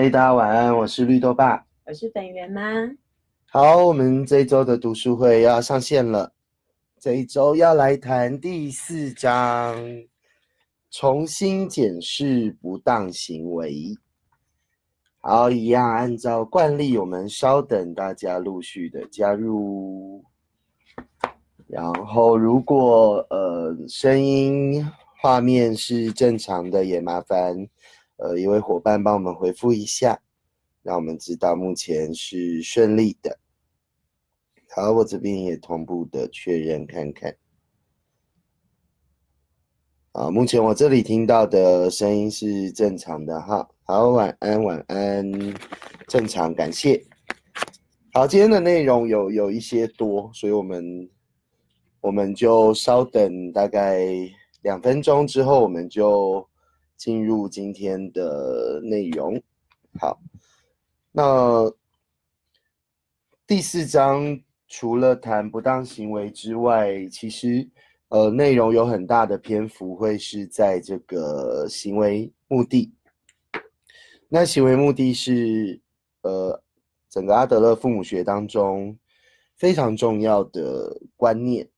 嗨，大家晚安，我是绿豆爸，我是粉圆妈。好，我们这一周的读书会要上线了，这一周要来谈第四章，重新检视不当行为。好，一样按照惯例，我们稍等大家陆续的加入，然后如果呃声音画面是正常的，也麻烦。呃，一位伙伴帮我们回复一下，让我们知道目前是顺利的。好，我这边也同步的确认看看。啊，目前我这里听到的声音是正常的哈。好，晚安，晚安，正常，感谢。好，今天的内容有有一些多，所以我们我们就稍等大概两分钟之后，我们就。进入今天的内容，好，那第四章除了谈不当行为之外，其实呃内容有很大的篇幅会是在这个行为目的。那行为目的是呃整个阿德勒父母学当中非常重要的观念，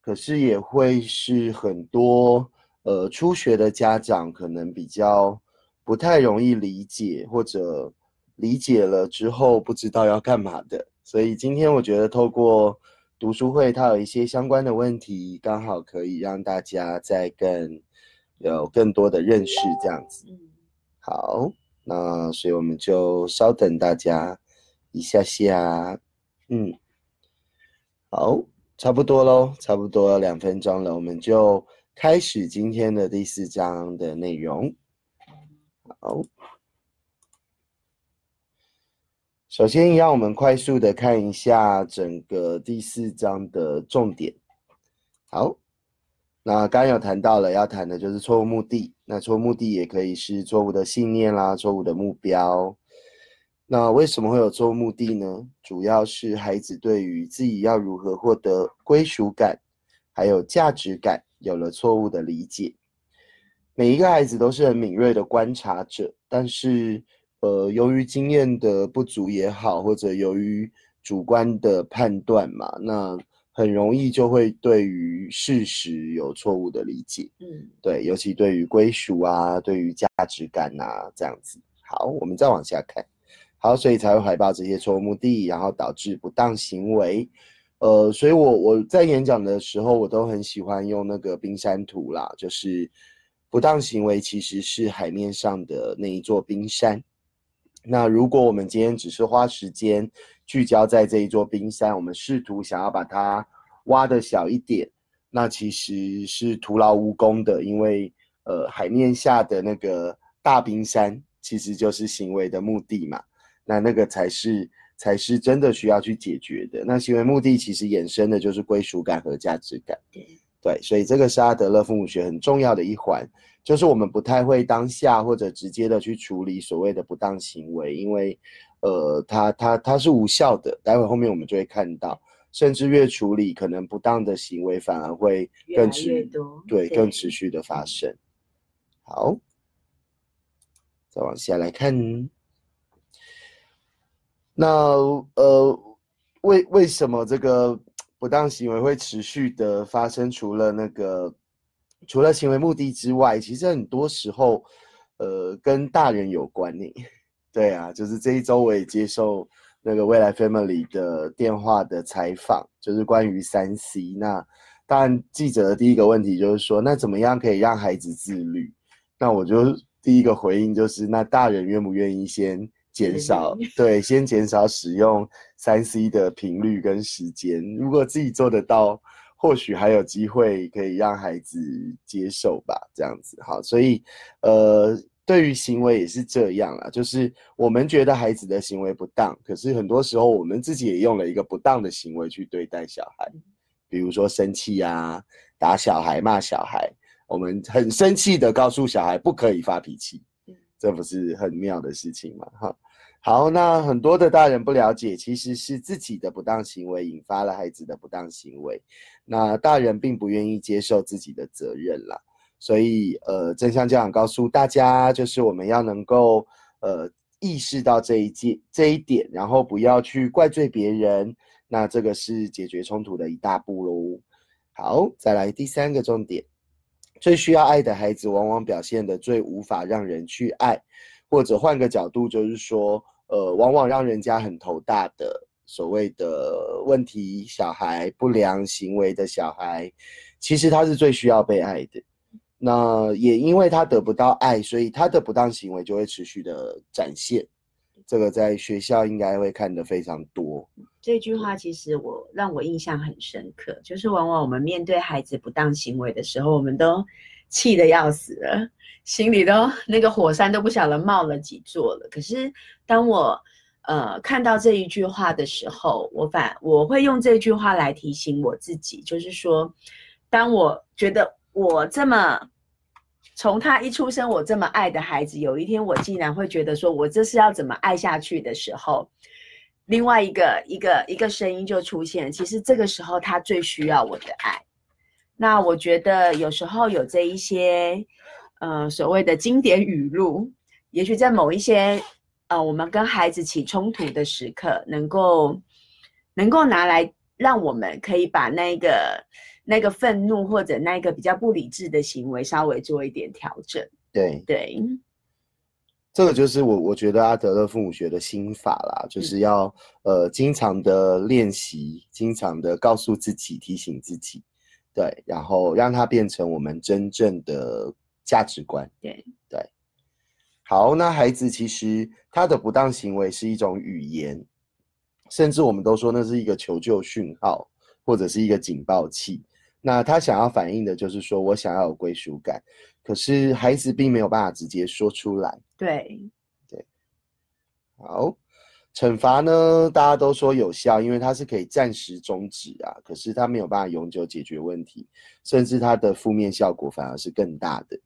可是也会是很多。呃，初学的家长可能比较不太容易理解，或者理解了之后不知道要干嘛的。所以今天我觉得透过读书会，它有一些相关的问题，刚好可以让大家再更有更多的认识，这样子。好，那所以我们就稍等大家一下下。嗯，好，差不多喽，差不多两分钟了，我们就。开始今天的第四章的内容。好，首先让我们快速的看一下整个第四章的重点。好，那刚刚有谈到了，要谈的就是错误目的。那错误目的也可以是错误的信念啦，错误的目标。那为什么会有错误目的呢？主要是孩子对于自己要如何获得归属感，还有价值感。有了错误的理解，每一个孩子都是很敏锐的观察者，但是，呃，由于经验的不足也好，或者由于主观的判断嘛，那很容易就会对于事实有错误的理解。嗯，对，尤其对于归属啊，对于价值感啊，这样子。好，我们再往下看。好，所以才会怀抱这些错误目的，然后导致不当行为。呃，所以我我在演讲的时候，我都很喜欢用那个冰山图啦，就是不当行为其实是海面上的那一座冰山。那如果我们今天只是花时间聚焦在这一座冰山，我们试图想要把它挖的小一点，那其实是徒劳无功的，因为呃，海面下的那个大冰山其实就是行为的目的嘛，那那个才是。才是真的需要去解决的。那行为目的其实衍生的就是归属感和价值感。对对，所以这个是阿德勒父母学很重要的一环，就是我们不太会当下或者直接的去处理所谓的不当行为，因为呃，它它它是无效的。待会后面我们就会看到，甚至越处理，可能不当的行为反而会更持对更持续的发生。好，再往下来看。那呃，为为什么这个不当行为会持续的发生？除了那个，除了行为目的之外，其实很多时候，呃，跟大人有关呢。对啊，就是这一周我也接受那个未来 Family 的电话的采访，就是关于三 C。那当然，记者的第一个问题就是说，那怎么样可以让孩子自律？那我就第一个回应就是，那大人愿不愿意先？减少对，先减少使用三 C 的频率跟时间。如果自己做得到，或许还有机会可以让孩子接受吧。这样子哈，所以呃，对于行为也是这样啊，就是我们觉得孩子的行为不当，可是很多时候我们自己也用了一个不当的行为去对待小孩，比如说生气啊、打小孩、骂小孩，我们很生气的告诉小孩不可以发脾气，这不是很妙的事情吗？哈。好，那很多的大人不了解，其实是自己的不当行为引发了孩子的不当行为，那大人并不愿意接受自己的责任啦。所以，呃，正向家长告诉大家，就是我们要能够，呃，意识到这一件这一点，然后不要去怪罪别人，那这个是解决冲突的一大步喽。好，再来第三个重点，最需要爱的孩子，往往表现的最无法让人去爱，或者换个角度就是说，呃，往往让人家很头大的所谓的问题小孩、不良行为的小孩，其实他是最需要被爱的。那也因为他得不到爱，所以他的不当行为就会持续的展现。这个在学校应该会看得非常多。这句话其实我让我印象很深刻，就是往往我们面对孩子不当行为的时候，我们都气得要死了，心里都那个火山都不晓得冒了几座了。可是当我呃看到这一句话的时候，我反我会用这句话来提醒我自己，就是说，当我觉得。我这么从他一出生，我这么爱的孩子，有一天我竟然会觉得说，我这是要怎么爱下去的时候，另外一个一个一个声音就出现。其实这个时候他最需要我的爱。那我觉得有时候有这一些，呃，所谓的经典语录，也许在某一些呃我们跟孩子起冲突的时刻，能够能够拿来让我们可以把那个。那个愤怒或者那个比较不理智的行为，稍微做一点调整。对对，这个就是我我觉得阿德勒父母学的心法啦，就是要呃经常的练习，经常的告诉自己，提醒自己，对，然后让它变成我们真正的价值观。对对，好，那孩子其实他的不当行为是一种语言，甚至我们都说那是一个求救讯号，或者是一个警报器。那他想要反映的就是说，我想要有归属感，可是孩子并没有办法直接说出来。对，对。好，惩罚呢？大家都说有效，因为它是可以暂时终止啊，可是它没有办法永久解决问题，甚至它的负面效果反而是更大的。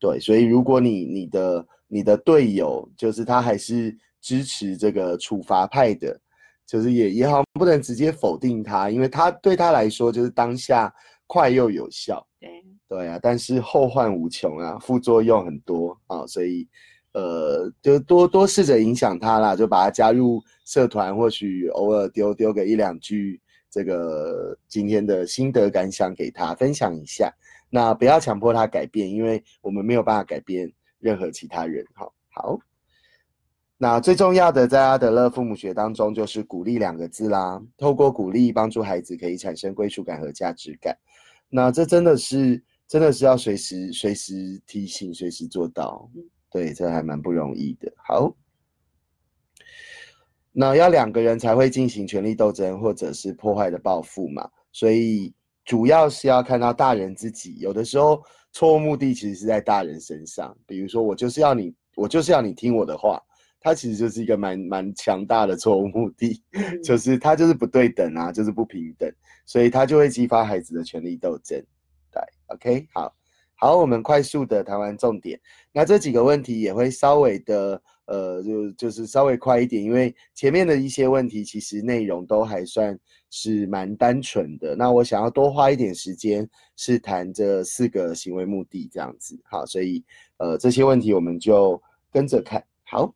对，所以如果你你的你的队友就是他还是支持这个处罚派的，就是也也好不能直接否定他，因为他对他来说就是当下。快又有效，对对啊，但是后患无穷啊，副作用很多啊，所以呃，就多多试着影响他啦，就把他加入社团，或许偶尔丢丢个一两句这个今天的心得感想给他分享一下。那不要强迫他改变，因为我们没有办法改变任何其他人。好，好，那最重要的在阿德勒父母学当中就是鼓励两个字啦，透过鼓励帮助孩子可以产生归属感和价值感。那这真的是，真的是要随时随时提醒，随时做到，对，这还蛮不容易的。好，那要两个人才会进行权力斗争或者是破坏的报复嘛，所以主要是要看到大人自己，有的时候错误目的其实是在大人身上，比如说我就是要你，我就是要你听我的话。他其实就是一个蛮蛮强大的错误目的，就是他就是不对等啊，就是不平等，所以他就会激发孩子的权力斗争。对，OK，好，好，我们快速的谈完重点，那这几个问题也会稍微的，呃，就就是稍微快一点，因为前面的一些问题其实内容都还算是蛮单纯的。那我想要多花一点时间是谈这四个行为目的这样子，好，所以呃这些问题我们就跟着看，好。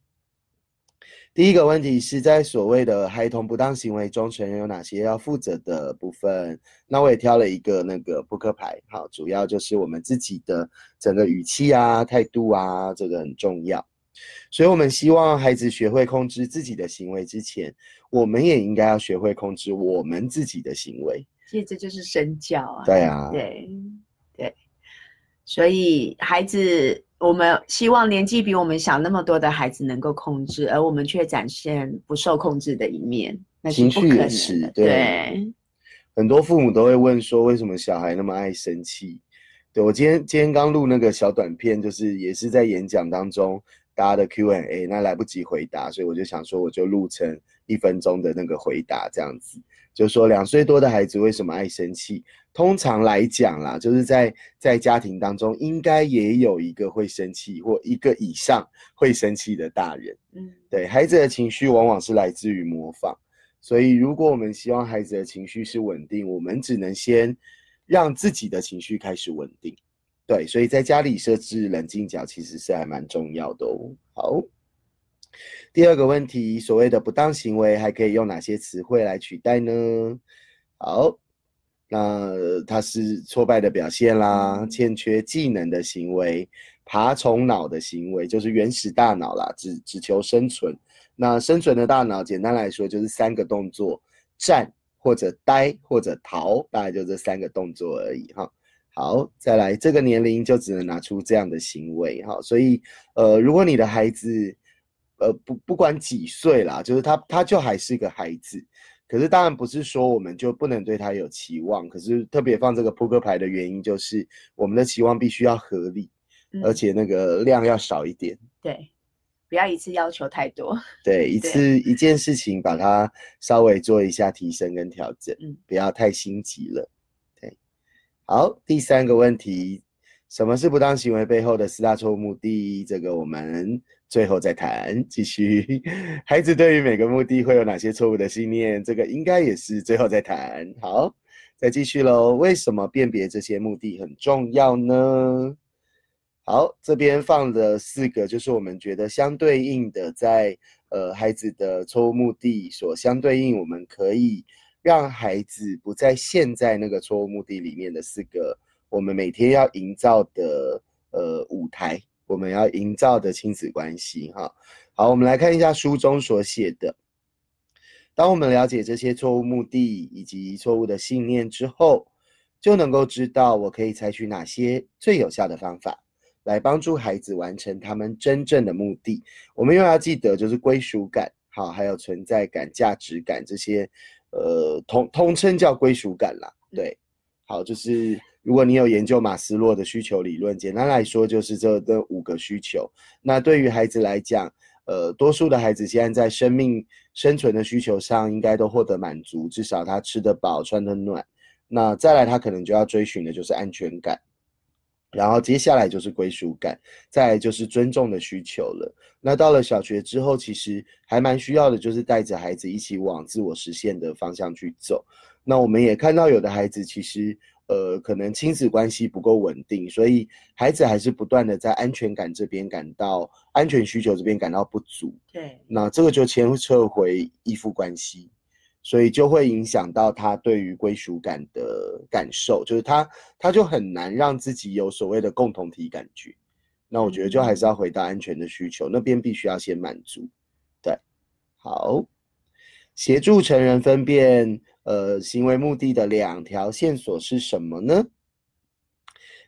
第一个问题是在所谓的孩童不当行为中，成人有哪些要负责的部分？那我也挑了一个那个扑克牌，好，主要就是我们自己的整个语气啊、态度啊，这个很重要。所以，我们希望孩子学会控制自己的行为之前，我们也应该要学会控制我们自己的行为。其实这就是身教啊。对啊，对对，所以孩子。我们希望年纪比我们小那么多的孩子能够控制，而我们却展现不受控制的一面，那情绪也是对。很多父母都会问说，为什么小孩那么爱生气？对我今天今天刚录那个小短片，就是也是在演讲当中大家的 Q&A，那来不及回答，所以我就想说，我就录成一分钟的那个回答，这样子，就说两岁多的孩子为什么爱生气？通常来讲啦，就是在在家庭当中，应该也有一个会生气或一个以上会生气的大人。嗯，对，孩子的情绪往往是来自于模仿，所以如果我们希望孩子的情绪是稳定，我们只能先让自己的情绪开始稳定。对，所以在家里设置冷静角其实是还蛮重要的哦。好，第二个问题，所谓的不当行为还可以用哪些词汇来取代呢？好，那它是挫败的表现啦，欠缺技能的行为，爬虫脑的行为，就是原始大脑啦，只只求生存。那生存的大脑，简单来说就是三个动作：站或者呆或者逃，大概就这三个动作而已哈。好，再来这个年龄就只能拿出这样的行为哈。所以，呃，如果你的孩子，呃，不不管几岁啦，就是他他就还是个孩子。可是当然不是说我们就不能对他有期望，可是特别放这个扑克牌的原因就是我们的期望必须要合理，而且那个量要少一点。对。不要一次要求太多，对，一次一件事情把它稍微做一下提升跟调整，嗯，不要太心急了，对。好，第三个问题，什么是不当行为背后的四大错误目的？这个我们最后再谈。继续，孩子对于每个目的会有哪些错误的信念？这个应该也是最后再谈。好，再继续喽。为什么辨别这些目的很重要呢？好，这边放的四个就是我们觉得相对应的，在呃孩子的错误目的所相对应，我们可以让孩子不在现在那个错误目的里面的四个，我们每天要营造的呃舞台，我们要营造的亲子关系哈。好，我们来看一下书中所写的，当我们了解这些错误目的以及错误的信念之后，就能够知道我可以采取哪些最有效的方法。来帮助孩子完成他们真正的目的。我们又要记得，就是归属感，好，还有存在感、价值感这些，呃，通通称叫归属感啦。对，好，就是如果你有研究马斯洛的需求理论，简单来说就是这这五个需求。那对于孩子来讲，呃，多数的孩子现在在生命生存的需求上应该都获得满足，至少他吃得饱、穿得暖。那再来，他可能就要追寻的就是安全感。然后接下来就是归属感，再就是尊重的需求了。那到了小学之后，其实还蛮需要的，就是带着孩子一起往自我实现的方向去走。那我们也看到有的孩子其实，呃，可能亲子关系不够稳定，所以孩子还是不断的在安全感这边感到安全需求这边感到不足。对，那这个就牵扯回依附关系。所以就会影响到他对于归属感的感受，就是他他就很难让自己有所谓的共同体感觉。那我觉得就还是要回到安全的需求，那边必须要先满足。对，好，协助成人分辨呃行为目的的两条线索是什么呢？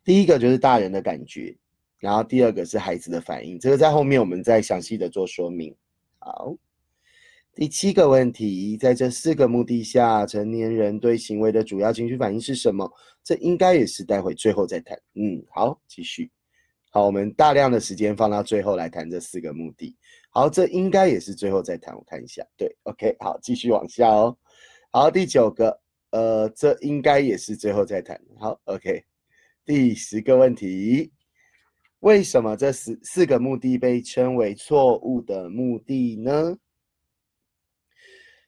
第一个就是大人的感觉，然后第二个是孩子的反应，这个在后面我们再详细的做说明。好。第七个问题，在这四个目的下，成年人对行为的主要情绪反应是什么？这应该也是待会最后再谈。嗯，好，继续。好，我们大量的时间放到最后来谈这四个目的。好，这应该也是最后再谈。我看一下，对，OK，好，继续往下哦。好，第九个，呃，这应该也是最后再谈。好，OK，第十个问题，为什么这四四个目的被称为错误的目的呢？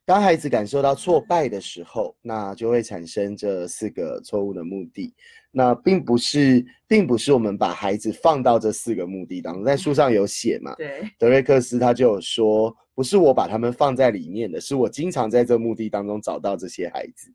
当孩子感受到挫败的时候，那就会产生这四个错误的目的。那并不是，并不是我们把孩子放到这四个目的当中，在书上有写嘛？对，德瑞克斯他就有说，不是我把他们放在里面的，是我经常在这目的当中找到这些孩子。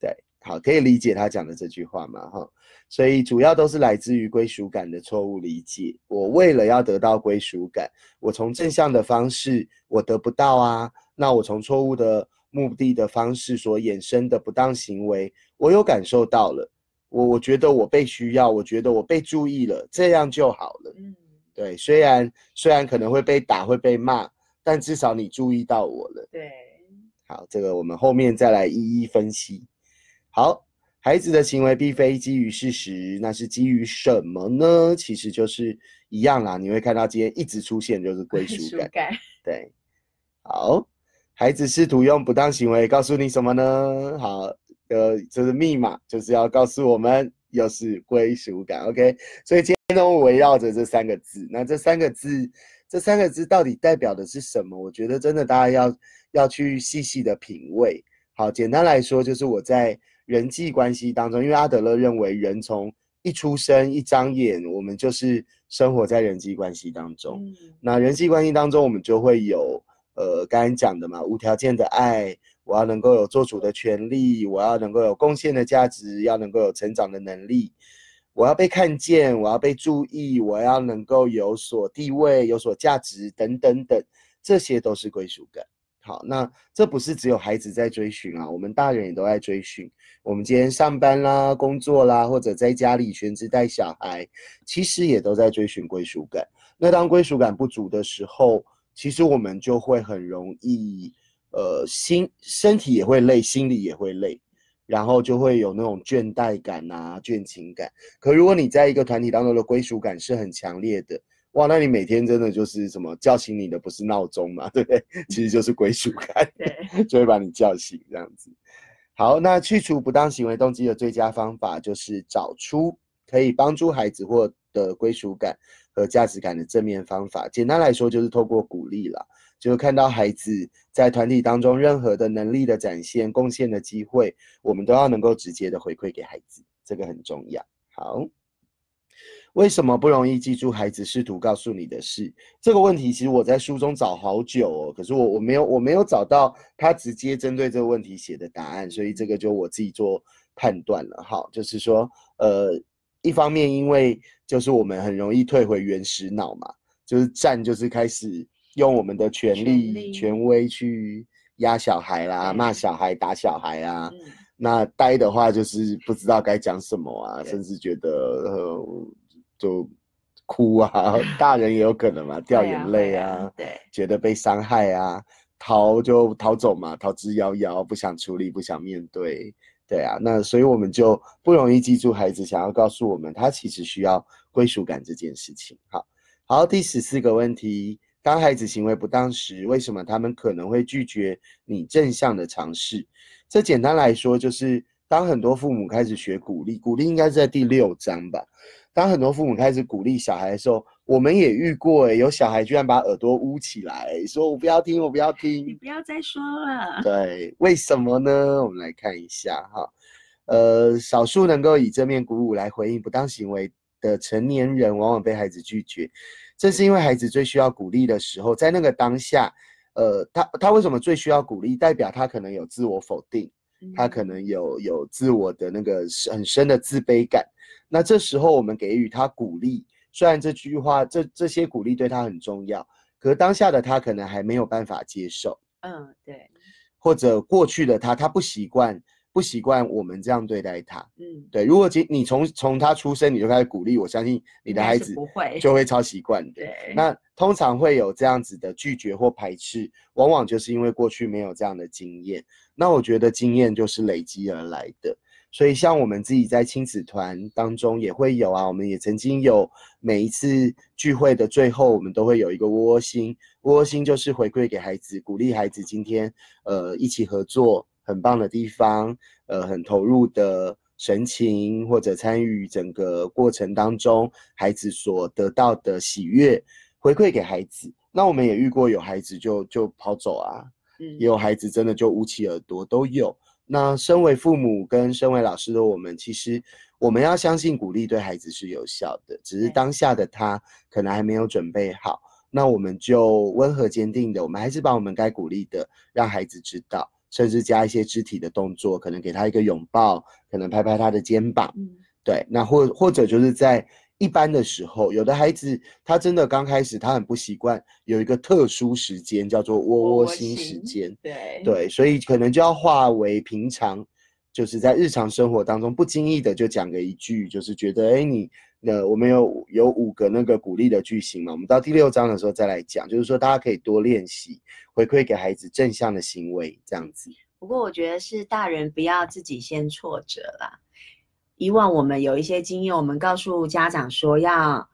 对，好，可以理解他讲的这句话嘛？哈，所以主要都是来自于归属感的错误理解。我为了要得到归属感，我从正向的方式，我得不到啊。那我从错误的目的的方式所衍生的不当行为，我有感受到了，我我觉得我被需要，我觉得我被注意了，这样就好了。嗯，对，虽然虽然可能会被打会被骂，但至少你注意到我了。对，好，这个我们后面再来一一分析。好，孩子的行为并非基于事实，那是基于什么呢？其实就是一样啦，你会看到今天一直出现就是归属感。对，好。孩子试图用不当行为告诉你什么呢？好，呃，这是密码，就是要告诉我们又是归属感。OK，所以今天都围绕着这三个字。那这三个字，这三个字到底代表的是什么？我觉得真的大家要要去细细的品味。好，简单来说，就是我在人际关系当中，因为阿德勒认为人从一出生一张眼，我们就是生活在人际关系当中。嗯那人际关系当中，我们就会有呃刚才讲的嘛，无条件的爱，我要能够有做主的权利，我要能够有贡献的价值，要能够有成长的能力，我要被看见，我要被注意，我要能够有所地位、有所价值等等等，这些都是归属感。好，那这不是只有孩子在追寻啊，我们大人也都在追寻。我们今天上班啦、工作啦，或者在家里全职带小孩，其实也都在追寻归属感。那当归属感不足的时候，其实我们就会很容易，呃，心身体也会累，心里也会累，然后就会有那种倦怠感啊、倦情感。可如果你在一个团体当中的归属感是很强烈的，哇，那你每天真的就是什么叫醒你的不是闹钟嘛，对不对？其实就是归属感。对，就会把你叫醒这样子。好，那去除不当行为动机的最佳方法就是找出可以帮助孩子获的归属感和价值感的正面方法。简单来说，就是透过鼓励啦，就是看到孩子在团体当中任何的能力的展现、贡献的机会，我们都要能够直接的回馈给孩子，这个很重要。好。为什么不容易记住孩子试图告诉你的事？这个问题其实我在书中找好久哦，可是我我没有我没有找到他直接针对这个问题写的答案，所以这个就我自己做判断了。哈，就是说，呃，一方面因为就是我们很容易退回原始脑嘛，就是战就是开始用我们的权权力、力权威去压小孩啦、对骂小孩、打小孩啊。嗯那呆的话就是不知道该讲什么啊，甚至觉得呃就哭啊，大人也有可能嘛，掉眼泪会啊，对，觉得被伤害啊，逃就逃走嘛，逃之夭夭，不想处理，不想面对，对啊，那所以我们就不容易记住孩子想要告诉我们，他其实需要归属感这件事情。好，好，第十四个问题。当孩子行为不当时，为什么他们可能会拒绝你正向的尝试？这简单来说，就是当很多父母开始学鼓励，鼓励应该是在第六章吧。当很多父母开始鼓励小孩的时候，我们也遇过、欸，有小孩居然把耳朵捂起来，说我不要听，我不要听你。不要再说了。对，为什么呢？我们来看一下哈，呃，少数能够以正面鼓舞来回应不当行为的成年人，往往被孩子拒绝。这是因为孩子最需要鼓励的时候，在那个当下，呃，他他为什么最需要鼓励？代表他可能有自我否定，他可嗯能有有自我的那个是很深的自卑感。那这时候我们给予他鼓励，虽然这句话这这些鼓励对他很重要，可是当下的他可能还没有办法接受。嗯，对，或者过去的他，他不习惯，不习惯我们这样对待他。嗯，对，如果今你从从他出生你就开始鼓励，我相信你的孩子不会就会超习惯的。对，那通常会有这样子的拒绝或排斥，往往就是因为过去没有这样的经验。那我觉得经验就是累积而来的。所以像我们自己在亲子团当中也会有啊，我们也曾经有每一次聚会的最后，我们都会有一个窝窝心，窝窝心就是回馈给孩子，鼓励孩子今天呃一起合作很棒的地方，呃很投入的神情或者参与整个过程当中孩子所得到的喜悦回馈给孩子。那我们也遇过有孩子就就跑走啊，嗯也有孩子真的就捂起耳朵，都有。那身为父母跟身为老师的我们，其实我们要相信鼓励对孩子是有效的，只是当下的他可能还没有准备好。那我们就温和坚定的，我们还是把我们该鼓励的让孩子知道，甚至加一些肢体的动作，可能给他一个拥抱，可能拍拍他的肩膀，嗯对，那或或者就是在一般的时候，有的孩子他真的刚开始他很不习惯有一个特殊时间叫做窝窝心时心间，对对，所以可能就要化为平常，就是在日常生活当中不经意的就讲个一句，就是觉得哎你。那我们有有五个那个鼓励的句型嘛，我们到第六章的时候再来讲，就是说大家可以多练习回馈给孩子正向的行为，这样子。不过我觉得是大人不要自己先挫折啦。以往我们有一些经验，我们告诉家长说要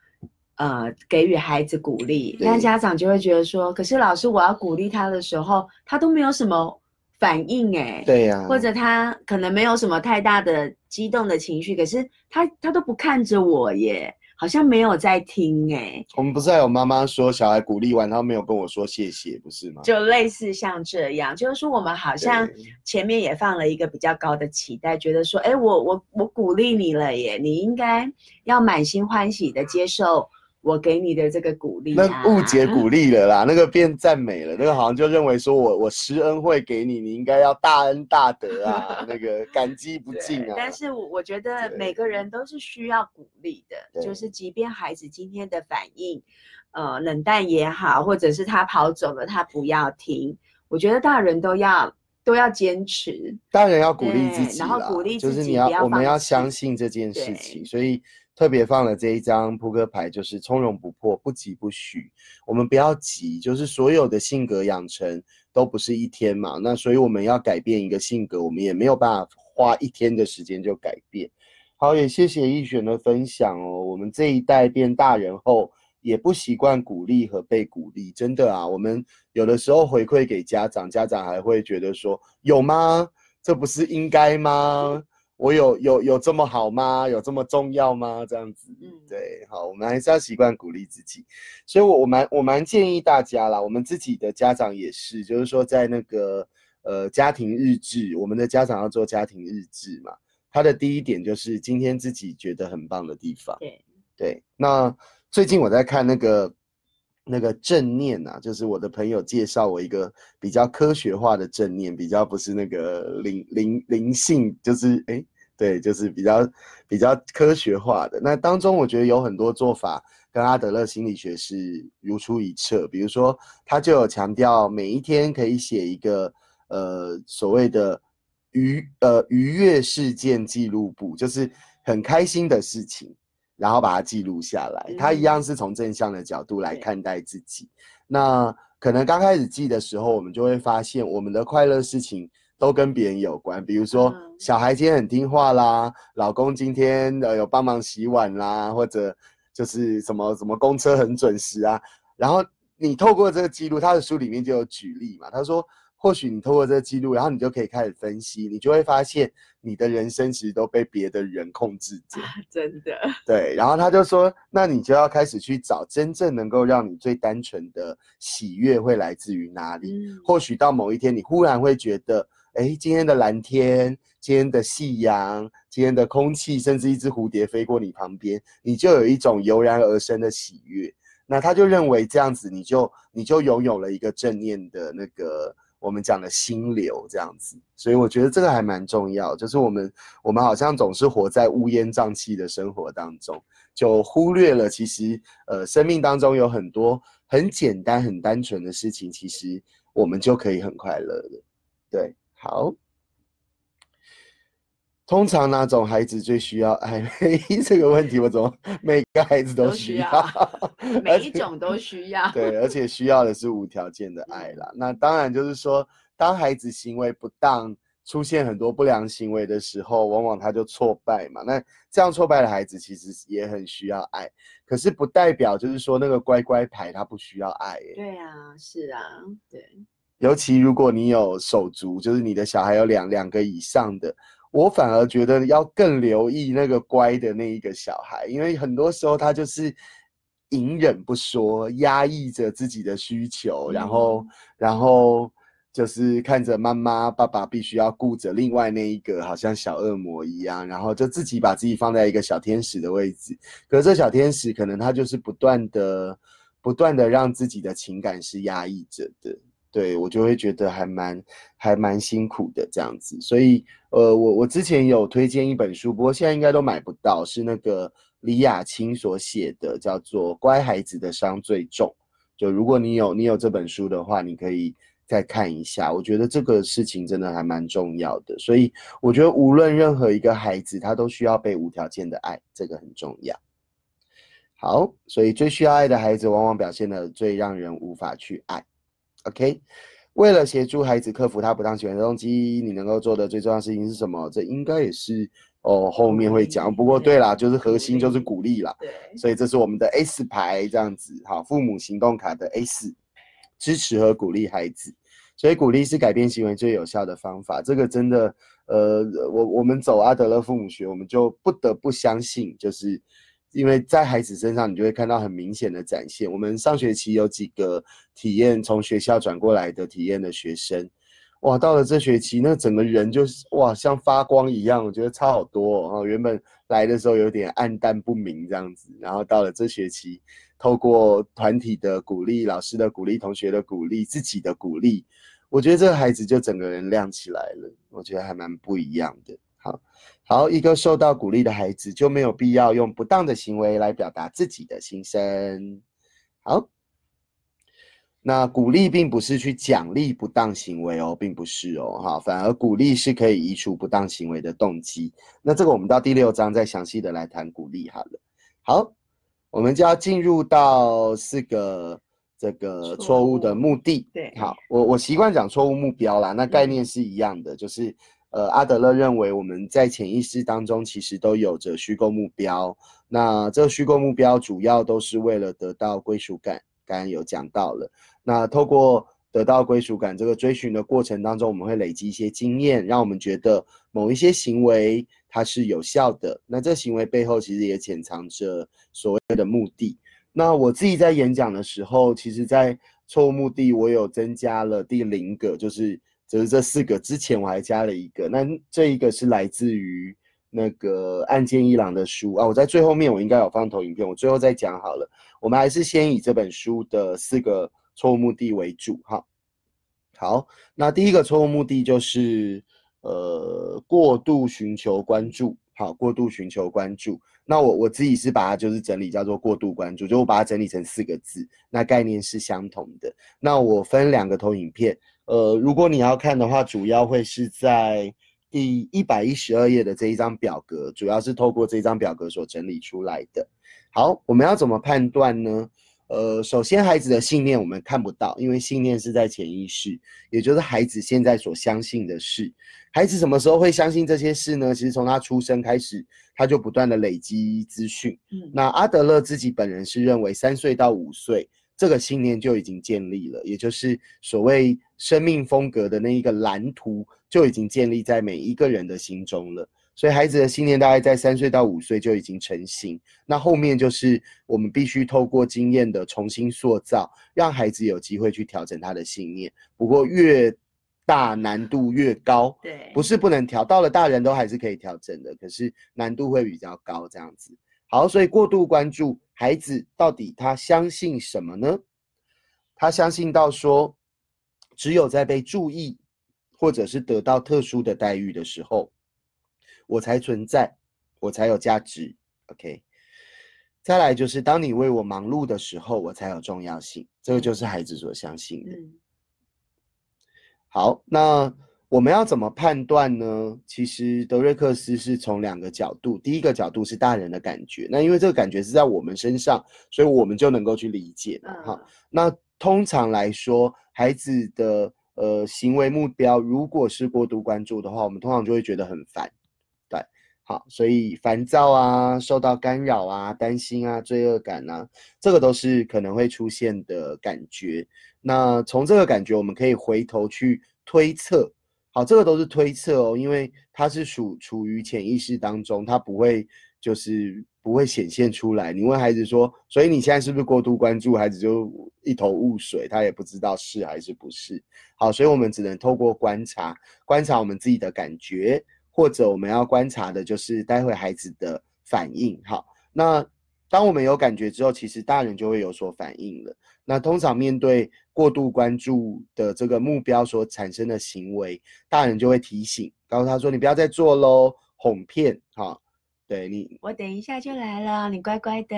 呃给予孩子鼓励，对那家长就会觉得说，可是老师我要鼓励他的时候，他都没有什么反应哎，对呀、或者他可能没有什么太大的激动的情绪，可是他他都不看着我耶。好像没有在听哎、我们不是还有妈妈说小孩鼓励完，他没有跟我说谢谢，不是吗？就类似像这样，就是说我们好像前面也放了一个比较高的期待，觉得说，哎，我我我鼓励你了耶，你应该要满心欢喜的接受我给你的这个鼓励、啊。那误解鼓励了啦，那个变赞美了，那个好像就认为说我我施恩惠给你，你应该要大恩大德啊，那个感激不尽啊。但是我我觉得每个人都是需要鼓励的，就是即便孩子今天的反应，呃，冷淡也好，或者是他跑走了，他不要听，我觉得大人都要都要坚持。当然要鼓励自己然后鼓励自就是你要要我们要相信这件事情，所以特别放了这一张扑克牌，就是从容不迫，不急不徐。我们不要急，就是所有的性格养成都不是一天嘛，那所以我们要改变一个性格，我们也没有办法花一天的时间就改变。好，也谢谢易璇的分享哦。我们这一代变大人后，也不习惯鼓励和被鼓励，真的啊。我们有的时候回馈给家长，家长还会觉得说，有吗？这不是应该吗？我有有有这么好吗？有这么重要吗？这样子，嗯对，好，我们还是要习惯鼓励自己。所以我，我蛮我蛮建议大家啦，我们自己的家长也是，就是说在那个呃家庭日志，我们的家长要做家庭日志嘛。他的第一点就是今天自己觉得很棒的地方。对对，那最近我在看那个那个正念啊，就是我的朋友介绍我一个比较科学化的正念，比较不是那个灵灵灵性，就是诶，对，就是比较比较科学化的。那当中我觉得有很多做法跟阿德勒心理学是如出一辙，比如说他就有强调每一天可以写一个呃所谓的愉呃愉悦事件记录簿，就是很开心的事情。然后把它记录下来，他一样是从正向的角度来看待自己。那可能刚开始记的时候，我们就会发现我们的快乐事情都跟别人有关，比如说嗯小孩今天很听话啦，老公今天呃有帮忙洗碗啦，或者就是什么什么公车很准时啊。然后你透过这个记录，他的书里面就有举例嘛，他说或许你透过这个记录，然后你就可以开始分析，你就会发现你的人生其实都被别的人控制着。真的，对，然后他就说，那你就要开始去找真正能够让你最单纯的喜悦会来自于哪里。嗯，或许到某一天，你忽然会觉得，哎，今天的蓝天，今天的夕阳，今天的空气，甚至一只蝴蝶飞过你旁边，你就有一种油然而生的喜悦。那他就认为这样子，你就你就拥有了一个正念的那个我们讲的心流这样子。所以我觉得这个还蛮重要，就是我们我们好像总是活在乌烟瘴气的生活当中，就忽略了其实呃生命当中有很多很简单很单纯的事情，其实我们就可以很快乐的。对，好。通常哪种孩子最需要爱？这个问题我怎么 每个孩子都都需需要要，每一种都需要。对，而且需要的是无条件的爱啦。那当然就是说，当孩子行为不当，出现很多不良行为的时候，往往他就挫败嘛。那这样挫败的孩子其实也很需要爱，可是不代表就是说那个乖乖牌他不需要爱耶。对啊，是啊，对，尤其如果你有手足，就是你的小孩有两两个以上的，我反而觉得要更留意那个乖的那一个小孩，因为很多时候他就是隐忍不说，压抑着自己的需求，然后然后就是看着妈妈爸爸必须要顾着另外那一个好像小恶魔一样，然后就自己把自己放在一个小天使的位置，可是这小天使可能他就是不断的不断的让自己的情感是压抑着的。对我就会觉得还蛮还蛮辛苦的这样子，所以呃，我我之前有推荐一本书，不过现在应该都买不到，是那个李雅青所写的，叫做《乖孩子的伤最重》。就如果你有你有这本书的话，你可以再看一下。我觉得这个事情真的还蛮重要的，所以我觉得无论任何一个孩子，他都需要被无条件的爱，这个很重要。好，所以最需要爱的孩子，往往表现的最让人无法去爱。OK，为了协助孩子克服他不当行为的动机，你能够做的最重要的事情是什么？这应该也是哦后面会讲。不过对啦，就是核心就是鼓励啦。对，所以这是我们的 S 牌这样子，好，父母行动卡的 S，支持和鼓励孩子。所以鼓励是改变行为最有效的方法。这个真的，呃，我我们走阿德勒父母学，我们就不得不相信，就是因为在孩子身上，你就会看到很明显的展现。我们上学期有几个体验从学校转过来的体验的学生，哇，到了这学期，那整个人就是哇，像发光一样，我觉得差好多哦。原本来的时候有点暗淡不明这样子，然后到了这学期，透过团体的鼓励、老师的鼓励、同学的鼓励、自己的鼓励，我觉得这个孩子就整个人亮起来了，我觉得还蛮不一样的。好。好，一个受到鼓励的孩子就没有必要用不当的行为来表达自己的心声。好，那鼓励并不是去奖励不当行为哦，并不是哦，哈，反而鼓励是可以移除不当行为的动机。那这个我们到第六章再详细的来谈鼓励好了。好，我们就要进入到四个这个错误的目的。对，好，我我习惯讲错误目标啦，那概念是一样的，就是。呃，阿德勒认为我们在潜意识当中其实都有着虚构目标。那这个虚构目标主要都是为了得到归属感。刚刚有讲到了，那透过得到归属感这个追寻的过程当中，我们会累积一些经验，让我们觉得某一些行为它是有效的。那这行为背后其实也潜藏着所谓的目的。那我自己在演讲的时候，其实在错误目的我有增加了第零个，就是。就是这四个之前我还加了一个，那这一个是来自于那个岸见一郎的书啊。我在最后面我应该有放投影片，我最后再讲好了。我们还是先以这本书的四个错误目的为主哈。好，那第一个错误目的就是呃过度寻求关注，好，过度寻求关注。那我我自己是把它就是整理叫做过度关注，就我把它整理成四个字，那概念是相同的。那我分两个投影片。呃，如果你要看的话，主要会是在第一百一十二页的这一张表格，主要是透过这张表格所整理出来的。好，我们要怎么判断呢？呃，首先孩子的信念我们看不到，因为信念是在潜意识，也就是孩子现在所相信的事。孩子什么时候会相信这些事呢？其实从他出生开始，他就不断的累积资讯。嗯，那阿德勒自己本人是认为，三岁到五岁。这个信念就已经建立了，也就是所谓生命风格的那一个蓝图就已经建立在每一个人的心中了。所以孩子的信念大概在三岁到五岁就已经成型。那后面就是我们必须透过经验的重新塑造，让孩子有机会去调整他的信念。不过越大难度越高，对，不是不能调，到了大人都还是可以调整的，可是难度会比较高这样子。好，所以过度关注孩子到底他相信什么呢？他相信到说，只有在被注意，或者是得到特殊的待遇的时候，我才存在，我才有价值。OK，再来就是当你为我忙碌的时候，我才有重要性。这个就是孩子所相信的。好，那。我们要怎么判断呢？其实德瑞克斯是从两个角度，第一个角度是大人的感觉，那因为这个感觉是在我们身上，所以我们就能够去理解哈。那通常来说，孩子的呃行为目标如果是过度关注的话，我们通常就会觉得很烦，对，好，所以烦躁啊，受到干扰啊，担心啊，罪恶感啊，这个都是可能会出现的感觉。那从这个感觉，我们可以回头去推测。好，这个都是推测哦，因为它是属处于潜意识当中，它不会就是不会显现出来。你问孩子说，所以你现在是不是过度关注？孩子就一头雾水，他也不知道是还是不是。好，所以我们只能透过观察，观察我们自己的感觉，或者我们要观察的就是待会孩子的反应。好，那当我们有感觉之后，其实大人就会有所反应了。那通常面对过度关注的这个目标所产生的行为，大人就会提醒，告诉他说：“你不要再做喽，哄骗，哈，对你，我等一下就来了，你乖乖的。”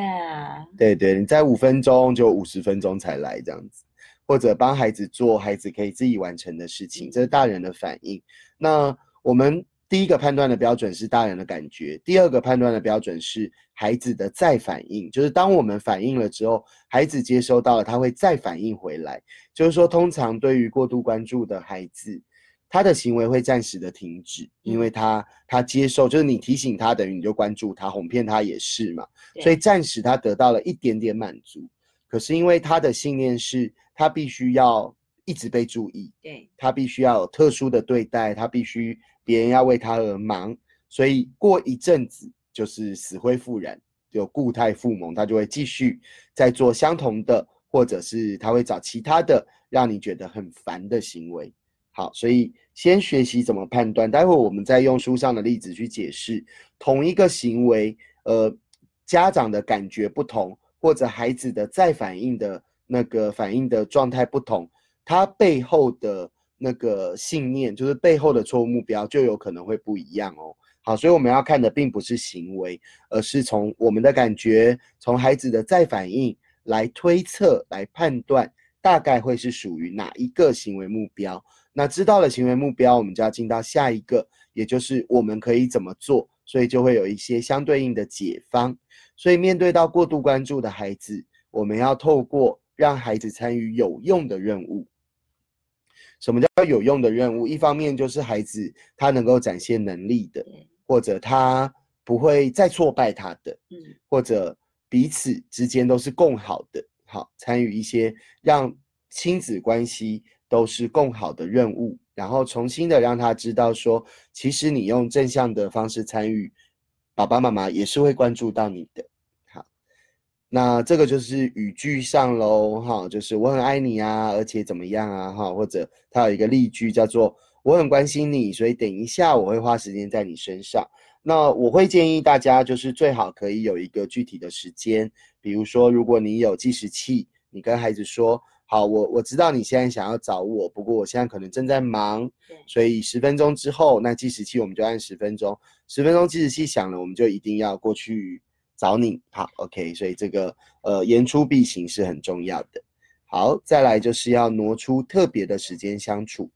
对对，你在五分钟就五十分钟才来这样子，或者帮孩子做孩子可以自己完成的事情，这是大人的反应。那我们。第一个判断的标准是大人的感觉，第二个判断的标准是孩子的再反应，就是当我们反应了之后，孩子接收到了，他会再反应回来。就是说，通常对于过度关注的孩子，他的行为会暂时的停止，因为他他接受，就是你提醒他，等于你就关注他，哄骗他也是嘛，所以暂时他得到了一点点满足。可是因为他的信念是，他必须要一直被注意，对他必须要有特殊的对待，他必须。别人要为他而忙，所以过一阵子就是死灰复燃，有固态附萌，他就会继续再做相同的，或者是他会找其他的让你觉得很烦的行为。好，所以先学习怎么判断，待会我们再用书上的例子去解释同一个行为，呃，家长的感觉不同，或者孩子的再反应的那个反应的状态不同，它背后的那个信念，就是背后的错误目标，就有可能会不一样哦。好，所以我们要看的并不是行为，而是从我们的感觉，从孩子的再反应来推测、来判断，大概会是属于哪一个行为目标。那知道了行为目标，我们就要进到下一个，也就是我们可以怎么做，所以就会有一些相对应的解方。所以面对到过度关注的孩子，我们要透过让孩子参与有用的任务。什么叫有用的任务？一方面就是孩子他能够展现能力的，或者他不会再挫败他的，嗯，或者彼此之间都是共好的，好参与一些让亲子关系。都是更好的任务，然后重新的让他知道说，其实你用正向的方式参与，爸爸妈妈也是会关注到你的。好，那这个就是语句上喽，哈，就是我很爱你啊，而且怎么样啊，哈，或者它有一个例句叫做我很关心你，所以等一下我会花时间在你身上。那我会建议大家就是最好可以有一个具体的时间，比如说如果你有计时器，你跟孩子说。好，我我知道你现在想要找我，不过我现在可能正在忙，所以十分钟之后，那计时器我们就按十分钟，十分钟计时器响了，我们就一定要过去找你。好，OK，所以这个呃言出必行是很重要的。好，再来就是要挪出特别的时间相处，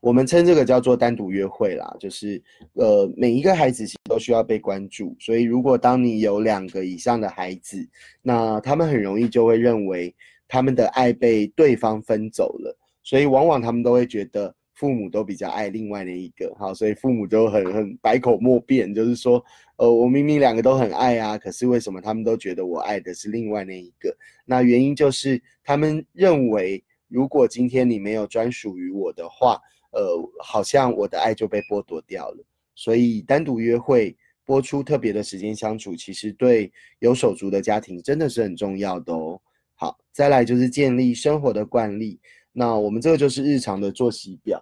我们称这个叫做单独约会啦，就是呃每一个孩子其实都需要被关注，所以如果当你有两个以上的孩子，那他们很容易就会认为。他们的爱被对方分走了，所以往往他们都会觉得父母都比较爱另外那一个，好，所以父母就很很百口莫辩，就是说，呃，我明明两个都很爱啊，可是为什么他们都觉得我爱的是另外那一个？那原因就是他们认为，如果今天你没有专属于我的话，呃，好像我的爱就被剥夺掉了。所以单独约会，播出特别的时间相处，其实对有手足的家庭真的是很重要的哦。好，再来就是建立生活的惯例。那我们这个就是日常的作息表。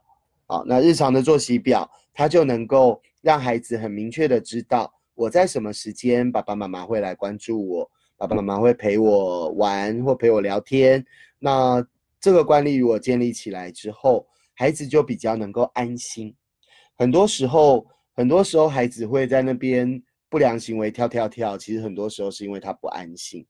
好，那日常的作息表，它就能够让孩子很明确的知道我在什么时间，爸爸妈妈会来关注我，爸爸妈妈会陪我玩或陪我聊天。那这个惯例如果建立起来之后，孩子就比较能够安心。很多时候，很多时候孩子会在那边不良行为跳跳跳，其实很多时候是因为他不安心。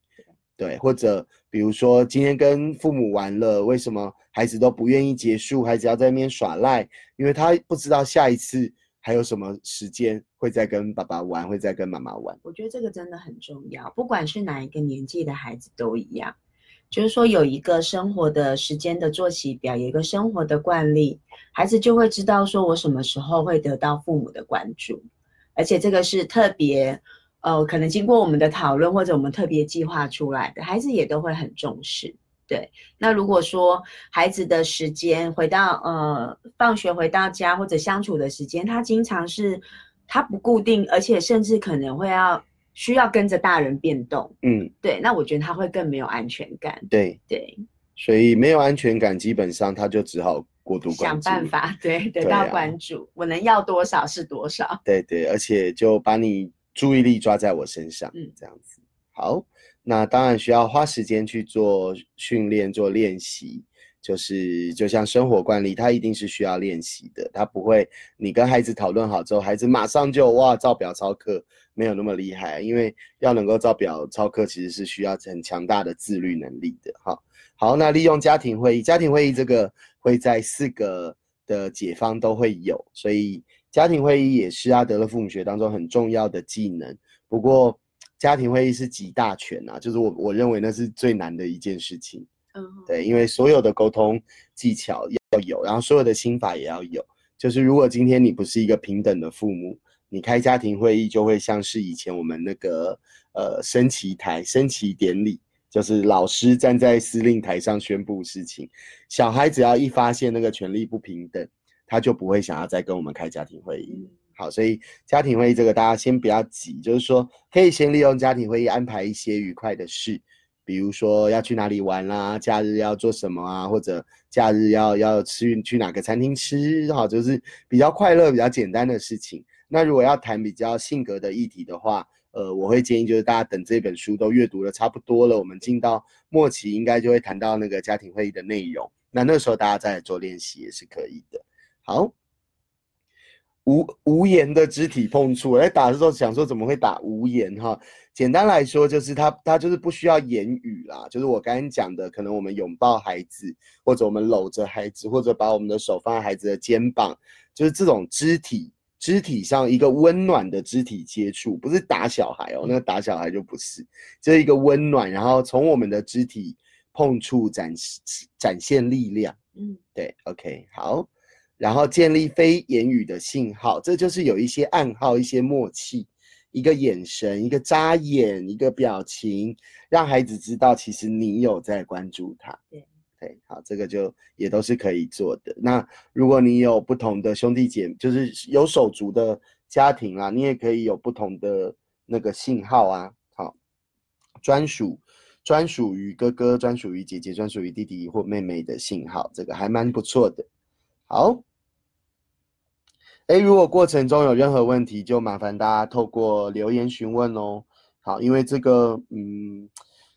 对，或者比如说今天跟父母玩了，为什么孩子都不愿意结束？孩子要在那边耍赖，因为他不知道下一次还有什么时间会再跟爸爸玩，会再跟妈妈玩。我觉得这个真的很重要，不管是哪一个年纪的孩子都一样，就是说有一个生活的时间的作息表，有一个生活的惯例，孩子就会知道说我什么时候会得到父母的关注，而且这个是特别。呃，可能经过我们的讨论或者我们特别计划出来的，孩子也都会很重视。对，那如果说孩子的时间回到呃放学回到家或者相处的时间，他经常是他不固定，而且甚至可能会要需要跟着大人变动。嗯，对，那我觉得他会更没有安全感。对对，所以没有安全感，基本上他就只好过度关想办法，对，得到关注，我能要多少是多少。对对，而且就把你。注意力抓在我身上，嗯，这样子好。那当然需要花时间去做训练、做练习。就是就像生活惯例，它一定是需要练习的。它不会，你跟孩子讨论好之后，孩子马上就哇照表操课，没有那么厉害。因为要能够照表操课，其实是需要很强大的自律能力的。哈，好，那利用家庭会议，家庭会议这个会在四个的解方都会有，所以。家庭会议也是阿德勒父母学当中很重要的技能，不过家庭会议是集大权啊，就是我我认为那是最难的一件事情。嗯，对，因为所有的沟通技巧要有，然后所有的心法也要有。就是如果今天你不是一个平等的父母，你开家庭会议就会像是以前我们那个呃升旗台升旗典礼，就是老师站在司令台上宣布事情，小孩只要一发现那个权力不平等。他就不会想要再跟我们开家庭会议。好，所以家庭会议这个大家先不要急，就是说可以先利用家庭会议安排一些愉快的事，比如说要去哪里玩啦，假日要做什么啊，或者假日要要吃去哪个餐厅吃，好，就是比较快乐、比较简单的事情。那如果要谈比较性格的议题的话，呃，我会建议就是大家等这本书都阅读的差不多了，我们进到末期应该就会谈到那个家庭会议的内容。那那时候大家再来做练习也是可以的。好，无无言的肢体碰触，我在打的时候想说怎么会打无言哈？简单来说就是他他就是不需要言语啦，就是我刚刚讲的，可能我们拥抱孩子，或者我们搂着孩子，或者把我们的手放在孩子的肩膀，就是这种肢体。肢体上一个温暖的肢体接触，不是打小孩哦，那个打小孩就不是，这是一个温暖，然后从我们的肢体碰触展展现力量，嗯，对，OK，好，然后建立非言语的信号，这就是有一些暗号、一些默契，一个眼神、一个眨眼、一个表情，让孩子知道其实你有在关注他，对。对，好，这个就也都是可以做的。那如果你有不同的兄弟姐，就是有手足的家庭啦，你也可以有不同的那个信号啊。好，专属专属于哥哥、专属于姐姐、专属于弟弟或妹妹的信号，这个还蛮不错的。好，哎，如果过程中有任何问题，就麻烦大家透过留言询问哦。好，因为这个，嗯，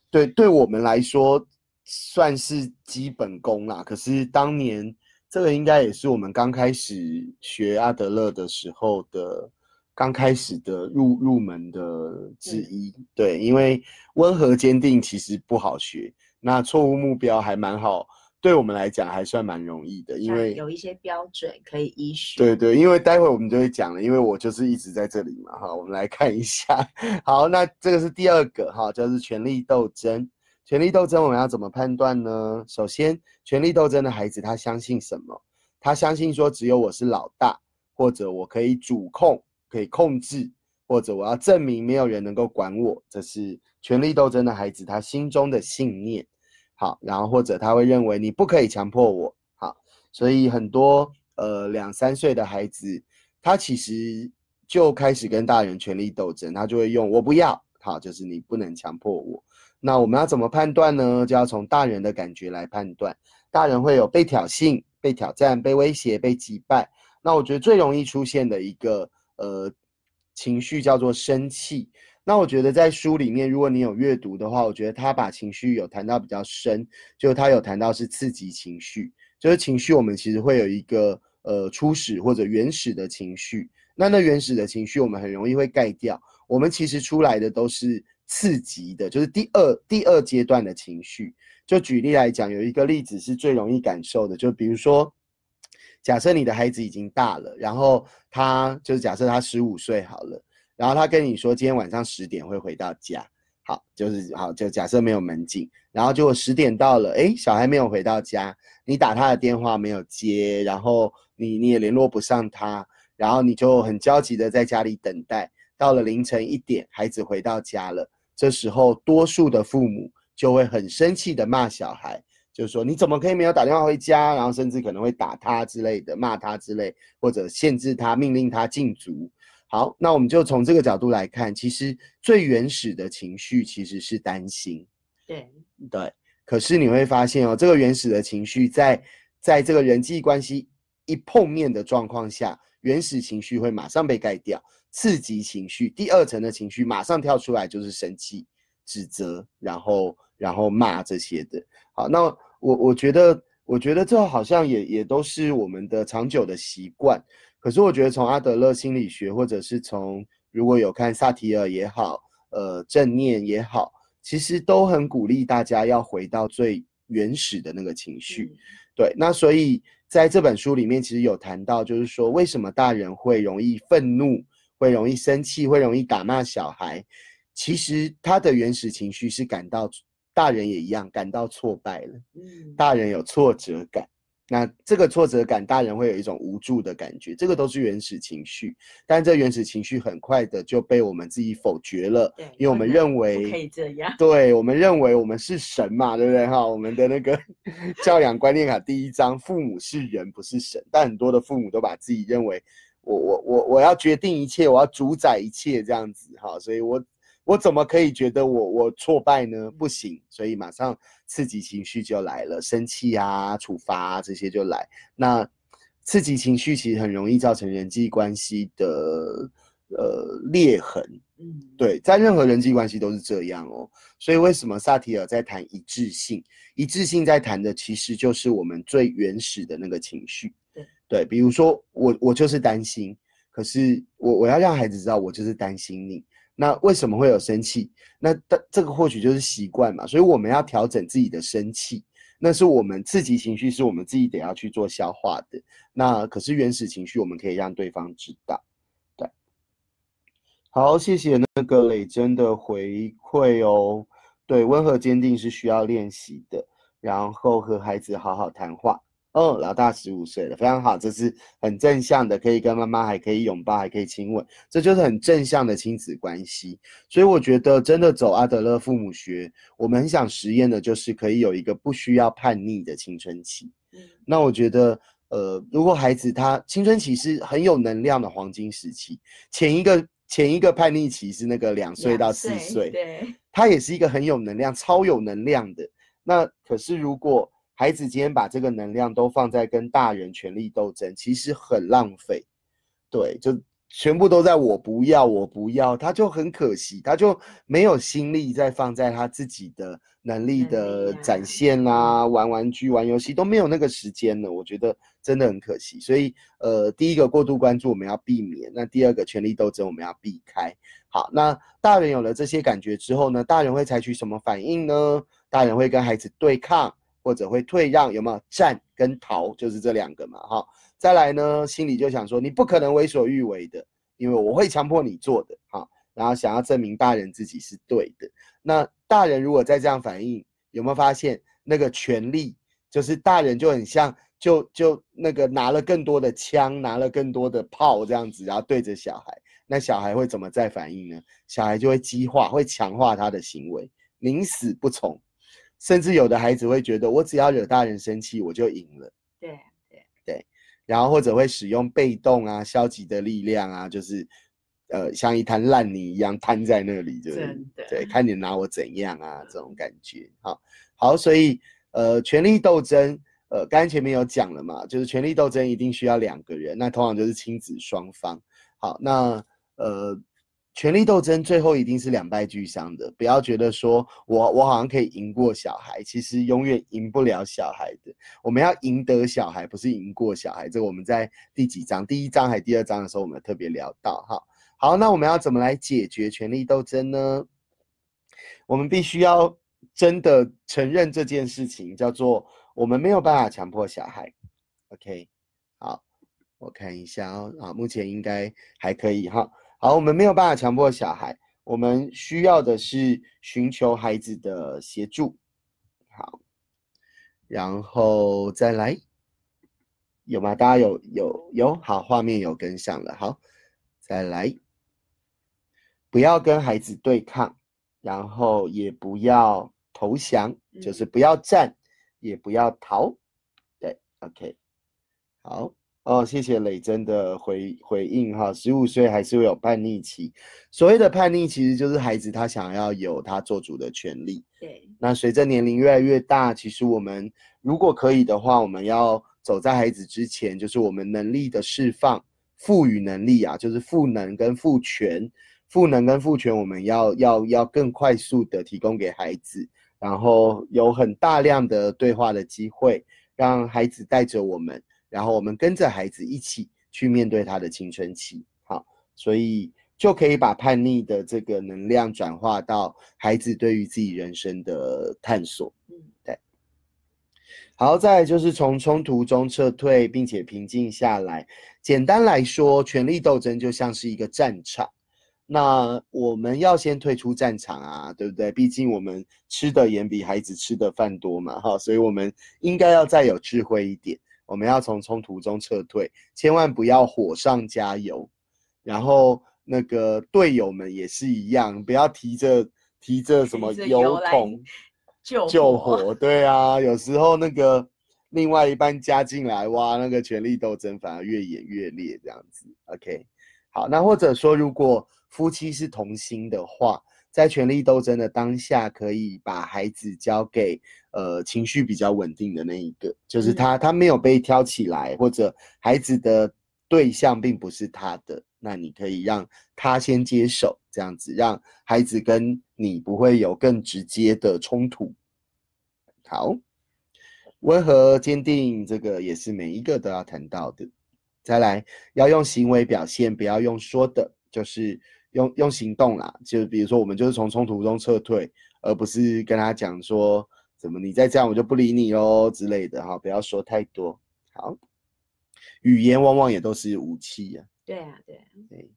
对，对我们来说。算是基本功啦，可是当年这个应该也是我们刚开始学阿德勒的时候的刚开始的入入门的之一。对，因为温和坚定其实不好学，那错误目标还蛮好，对我们来讲还算蛮容易的，因为有一些标准可以依循。对对，因为待会我们就会讲了，因为我就是一直在这里嘛，哈，我们来看一下。好，那这个是第二个哈，就是权力斗争。权力斗争我们要怎么判断呢？首先，权力斗争的孩子他相信什么？他相信说只有我是老大，或者我可以主控、可以控制，或者我要证明没有人能够管我。这是权力斗争的孩子他心中的信念。好，然后或者他会认为你不可以强迫我。好，所以很多呃两三岁的孩子，他其实就开始跟大人权力斗争，他就会用我不要，好，就是你不能强迫我。那我们要怎么判断呢？就要从大人的感觉来判断。大人会有被挑衅、被挑战、被威胁、被击败。那我觉得最容易出现的一个呃情绪叫做生气。那我觉得在书里面，如果你有阅读的话，我觉得他把情绪有谈到比较深，就他有谈到是刺激情绪，就是情绪我们其实会有一个呃初始或者原始的情绪。那那原始的情绪我们很容易会盖掉，我们其实出来的都是。刺激的，就是第二第二阶段的情绪。就举例来讲，有一个例子是最容易感受的，就比如说，假设你的孩子已经大了，然后他就是假设他十五岁好了，然后他跟你说今天晚上十点会回到家，好，就是好，就假设没有门禁，然后结果十点到了，哎，小孩没有回到家，你打他的电话没有接，然后你你也联络不上他，然后你就很焦急的在家里等待。到了凌晨一点，孩子回到家了。这时候，多数的父母就会很生气的骂小孩，就是说你怎么可以没有打电话回家？然后甚至可能会打他之类的，骂他之类，或者限制他，命令他禁足。好，那我们就从这个角度来看，其实最原始的情绪其实是担心。对对，可是你会发现哦，这个原始的情绪在在这个人际关系一碰面的状况下，原始情绪会马上被盖掉。刺激情绪，第二层的情绪马上跳出来就是生气、指责，然后然后骂这些的。好，那我我觉得，我觉得这好像也也都是我们的长久的习惯。可是我觉得从阿德勒心理学，或者是从如果有看萨提尔也好，呃，正念也好，其实都很鼓励大家要回到最原始的那个情绪。对，那所以在这本书里面，其实有谈到，就是说为什么大人会容易愤怒。会容易生气，会容易打骂小孩。其实他的原始情绪是感到，大人也一样感到挫败了。嗯，大人有挫折感，那这个挫折感，大人会有一种无助的感觉，这个都是原始情绪。但这原始情绪很快的就被我们自己否决了，因为我们 认为可以这样。对，我们认为我们是神嘛，对不对？哈，我们的那个 教养观念卡第一章，父母是人不是神，但很多的父母都把自己认为。我我我我要决定一切，我要主宰一切这样子哈，所以我我怎么可以觉得我我挫败呢？不行，所以马上刺激情绪就来了，生气啊、处罚啊这些就来。那刺激情绪其实很容易造成人际关系的呃裂痕，嗯，对，在任何人际关系都是这样哦。所以为什么萨提尔在谈一致性？一致性在谈的其实就是我们最原始的那个情绪。对对，比如说我我就是担心，可是我我要让孩子知道我就是担心你。那为什么会有生气？那这这个或许就是习惯嘛。所以我们要调整自己的生气，那是我们刺激情绪，是我们自己得要去做消化的。那可是原始情绪，我们可以让对方知道。对，好，谢谢那个磊真的回馈哦。对，温和坚定是需要练习的，然后和孩子好好谈话。哦，老大十五岁了，非常好，这是很正向的，可以跟妈妈还可以拥抱，还可以亲吻，这就是很正向的亲子关系。所以我觉得真的走阿德勒父母学，我们很想实验的就是可以有一个不需要叛逆的青春期。嗯那我觉得，呃，如果孩子他青春期是很有能量的黄金时期，前一个前一个叛逆期是那个两岁到四岁，对，他也是一个很有能量、超有能量的。那可是如果孩子今天把这个能量都放在跟大人权力斗争，其实很浪费。对，就全部都在我不要，我不要，他就很可惜，他就没有心力再放在他自己的能力的展现啊，玩玩具、玩游戏都没有那个时间了。我觉得真的很可惜。所以，呃，第一个过度关注我们要避免，那第二个权力斗争我们要避开。好，那大人有了这些感觉之后呢，大人会采取什么反应呢？大人会跟孩子对抗，或者会退让，有没有战跟逃？就是这两个嘛，哈。再来呢，心里就想说，你不可能为所欲为的，因为我会强迫你做的，哈。然后想要证明大人自己是对的。那大人如果再这样反应，有没有发现那个权力，就是大人就很像，就就那个拿了更多的枪，拿了更多的炮这样子，然后对着小孩。那小孩会怎么再反应呢？小孩就会激化，会强化他的行为，宁死不从。甚至有的孩子会觉得，我只要惹大人生气，我就赢了。对对对然后或者会使用被动啊、消极的力量啊，就是呃像一滩烂泥一样瘫在那里，就是对，看你拿我怎样啊这种感觉。好，好，所以呃权力斗争，呃刚才前面有讲了嘛，就是权力斗争一定需要两个人，那通常就是亲子双方。好，那呃。权力斗争最后一定是两败俱伤的，不要觉得说我我好像可以赢过小孩，其实永远赢不了小孩的。我们要赢得小孩，不是赢过小孩。这个我们在第几章？第一章还第二章的时候，我们特别聊到哈。好，那我们要怎么来解决权力斗争呢？我们必须要真的承认这件事情，叫做我们没有办法强迫小孩。OK，好，我看一下哦，啊，目前应该还可以哈。好，我们没有办法强迫小孩，我们需要的是寻求孩子的协助。好，然后再来，有吗？大家有有有，好，画面有跟上了。好，再来，不要跟孩子对抗，然后也不要投降，就是不要战，也不要逃。对，OK，好。哦，谢谢磊真的回回应哈，十五岁还是会有叛逆期。所谓的叛逆，其实就是孩子他想要有他做主的权利。对，那随着年龄越来越大，其实我们如果可以的话，我们要走在孩子之前，就是我们能力的释放、赋予能力啊，就是赋能跟赋权。赋能跟赋权，我们要要要更快速的提供给孩子，然后有很大量的对话的机会，让孩子带着我们。然后我们跟着孩子一起去面对他的青春期，好，所以就可以把叛逆的这个能量转化到孩子对于自己人生的探索。嗯，对。好，再来就是从冲突中撤退，并且平静下来。简单来说，权力斗争就像是一个战场，那我们要先退出战场啊，对不对？毕竟我们吃的盐比孩子吃的饭多嘛，哈，所以我们应该要再有智慧一点。我们要从冲突中撤退，千万不要火上加油。然后那个队友们也是一样，不要提着提着什么油桶 救救火火。对啊，有时候那个另外一半加进来，哇，那个权力斗争反而越演越烈，这样子。OK，好，那或者说，如果夫妻是同心的话，在权力斗争的当下，可以把孩子交给呃情绪比较稳定的那一个，就是他他没有被挑起来，或者孩子的对象并不是他的，那你可以让他先接手，这样子让孩子跟你不会有更直接的冲突。好。温和坚定，这个也是每一个都要谈到的。再来，要用行为表现，不要用说的，就是用用行动啦。就比如说，我们就是从冲突中撤退，而不是跟他讲说怎么你再这样我就不理你哦之类的哈。不要说太多。好，语言往往也都是武器啊。对啊，对对。